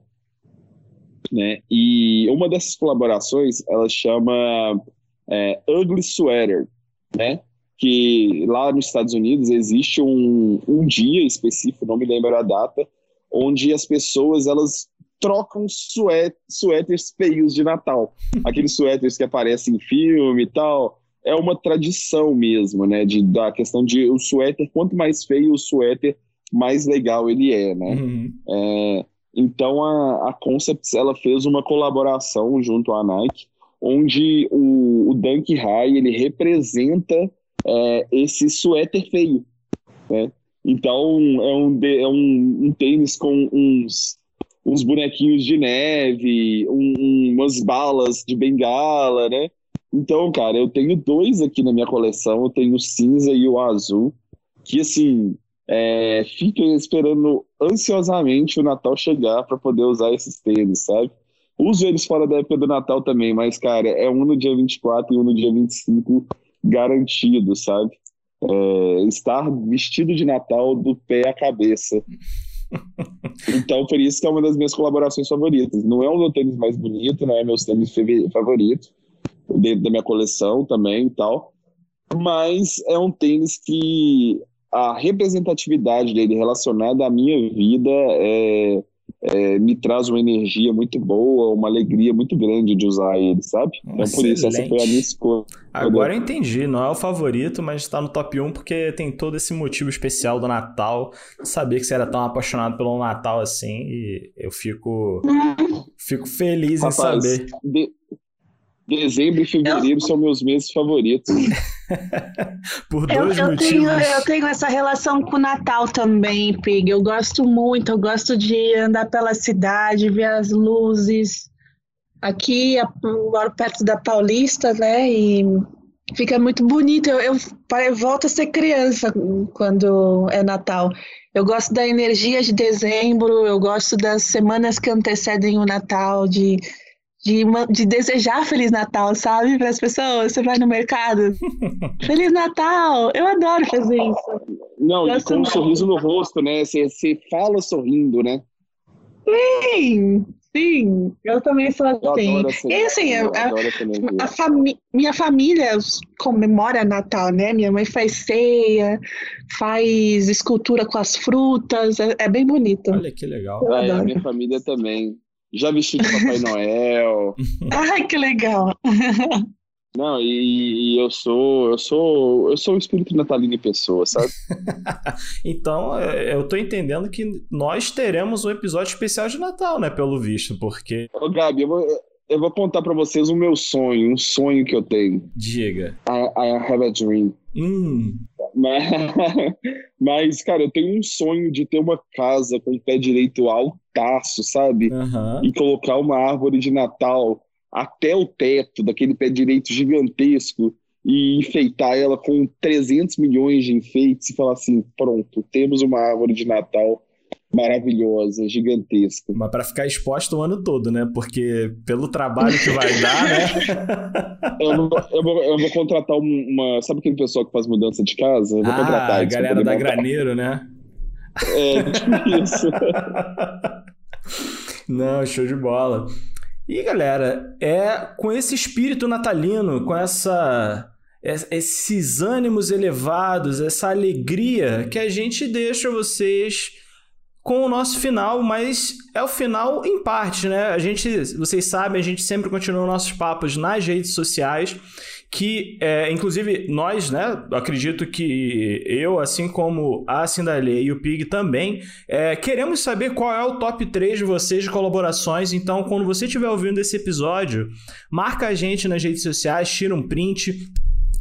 Né? E uma dessas colaborações, ela chama é, Ugly Sweater, né? que lá nos Estados Unidos existe um, um dia específico, não me lembro a data, onde as pessoas elas trocam sué suéteres feios de Natal. Aqueles suéteres que aparecem em filme e tal. É uma tradição mesmo, né? De, da questão de o suéter, quanto mais feio o suéter, mais legal ele é, né? Uhum. É, então a, a Concepts ela fez uma colaboração junto à Nike, onde o, o Dunk High ele representa é, esse suéter feio, né? Então é um, é um, um tênis com uns, uns bonequinhos de neve, um- umas balas de bengala, né? Então, cara, eu tenho dois aqui na minha coleção, eu tenho o cinza e o azul, que assim, é, fiquem esperando ansiosamente o Natal chegar para poder usar esses tênis, sabe? Uso eles fora da época do Natal também, mas, cara, é um no dia 24 e um no dia 25 garantido, sabe? É, estar vestido de Natal do pé à cabeça. Então, por isso que é uma das minhas colaborações favoritas. Não é o meu tênis mais bonito, não é meu tênis favorito, dentro da minha coleção também e tal, mas é um tênis que a representatividade dele relacionada à minha vida é, é, me traz uma energia muito boa, uma alegria muito grande de usar ele, sabe? Então, por isso, essa foi a minha escolha. Agora eu entendi, não é o favorito, mas está no top 1 porque tem todo esse motivo especial do Natal. Sabia que você era tão apaixonado pelo Natal assim e eu fico, fico feliz em Rapaz, saber. de- dezembro e fevereiro são meus meses favoritos. Por Eu, dois eu motivos. tenho, eu tenho essa relação com o Natal também, Pig. Eu gosto muito, eu gosto de andar pela cidade, ver as luzes. Aqui, eu moro perto da Paulista, né? E Fica muito bonito. Eu, eu, eu volto a ser criança quando é Natal. Eu gosto da energia de dezembro, eu gosto das semanas que antecedem o Natal, de, de, de desejar Feliz Natal, sabe? Para as pessoas. Você vai no mercado. Feliz Natal! Eu adoro fazer isso. Não, gosto com um sorriso no rosto, né? Você, você fala sorrindo, né? Sim, sim, eu também sou assim. assim e assim, a, a fami minha família comemora Natal, né? Minha mãe faz ceia, faz escultura com as frutas, é, é bem bonito. Olha que legal. Ah, é, a minha família também. Já vesti de Papai Noel. Ai, que legal. Não, e, e, eu sou, eu sou, eu sou o espírito natalino em pessoa, sabe? então, é, eu tô entendendo que nós teremos um episódio especial de Natal, né, pelo visto, porque Ô, Gabi, eu vou, eu vou contar para vocês o meu sonho, um sonho que eu tenho. Diga. I, I have a dream. Hum. Mas, mas, cara, eu tenho um sonho de ter uma casa com o pé direito altaço, sabe? Uhum. E colocar uma árvore de Natal até o teto daquele pé direito gigantesco e enfeitar ela com 300 milhões de enfeites e falar assim: pronto, temos uma árvore de Natal maravilhosa, gigantesca. Mas para ficar exposta o ano todo, né? Porque pelo trabalho que vai dar, né? eu, vou, eu, vou, eu vou contratar uma. Sabe aquele pessoal que faz mudança de casa? Eu vou ah, contratar. A galera da Graneiro, né? É, tipo isso. Não, show de bola. E galera, é com esse espírito natalino, com essa esses ânimos elevados, essa alegria que a gente deixa vocês com o nosso final, mas é o final em parte, né? A gente, vocês sabem, a gente sempre continua nossos papos nas redes sociais que, é, inclusive, nós, né, acredito que eu, assim como a Cindalê e o Pig também, é, queremos saber qual é o top 3 de vocês de colaborações. Então, quando você estiver ouvindo esse episódio, marca a gente nas redes sociais, tira um print,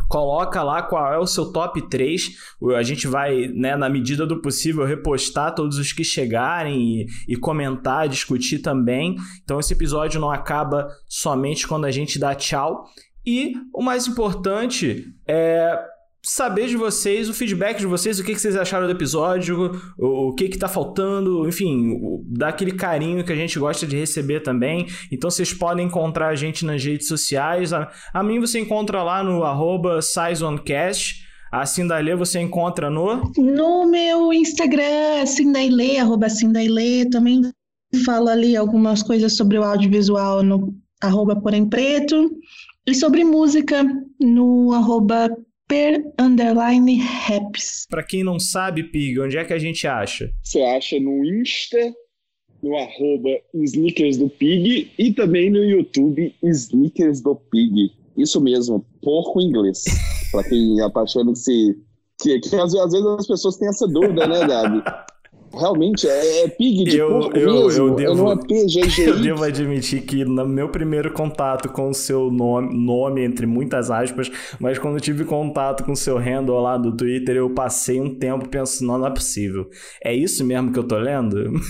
coloca lá qual é o seu top 3. A gente vai, né, na medida do possível, repostar todos os que chegarem e, e, comentar, discutir também. Então esse episódio não acaba somente quando a gente dá tchau. E o mais importante é saber de vocês, o feedback de vocês, o que, vocês acharam do episódio, o, que que tá faltando, enfim, dar aquele carinho que a gente gosta de receber também. Então vocês podem encontrar a gente nas redes sociais. A, a mim você encontra lá no arroba SizeOnCast. A Cindailê você encontra no? No meu Instagram, Cindailê, arroba Cindailê. Também falo ali algumas coisas sobre o audiovisual no arroba Porém Preto. E sobre música no arroba per underline raps. Pra quem não sabe, Pig, onde é que a gente acha? Você acha no Insta, no arroba Sneakers do Pig e também no YouTube Sneakers do Pig. Isso mesmo, porco inglês. pra quem tá achando que se. Que, que às, às vezes as pessoas têm essa dúvida, né, Gabi? Realmente, é, é pig de eu, porco eu, mesmo, eu devo, não é PGG. Eu devo admitir que no meu primeiro contato com o seu nome, nome, entre muitas aspas, mas quando eu tive contato com o seu handle lá do Twitter, eu passei um tempo pensando, não, não é possível. É isso mesmo que eu tô lendo?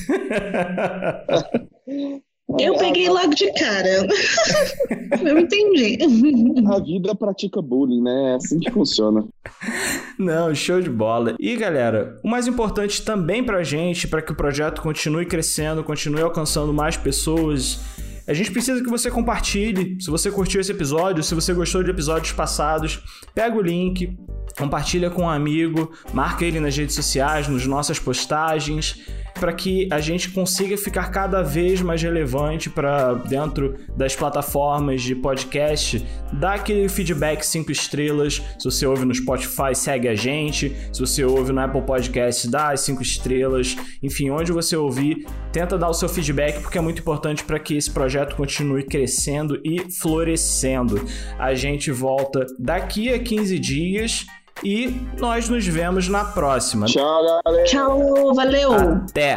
Eu peguei logo de cara. Eu entendi. A vida pratica bullying, né? É assim que funciona. Não, show de bola. E galera, o mais importante também pra gente, para que o projeto continue crescendo, continue alcançando mais pessoas, a gente precisa que você compartilhe. Se você curtiu esse episódio, se você gostou de episódios passados, pega o link, compartilha com um amigo, marca ele nas redes sociais, nas nossas postagens para que a gente consiga ficar cada vez mais relevante para dentro das plataformas de podcast. Dá aquele feedback 5 estrelas. Se você ouve no Spotify, segue a gente. Se você ouve no Apple Podcast, dá as 5 estrelas. Enfim, onde você ouvir, tenta dar o seu feedback porque é muito importante para que esse projeto continue crescendo e florescendo. A gente volta daqui a 15 dias. E nós nos vemos na próxima. Tchau, galera. Tchau, valeu. Até.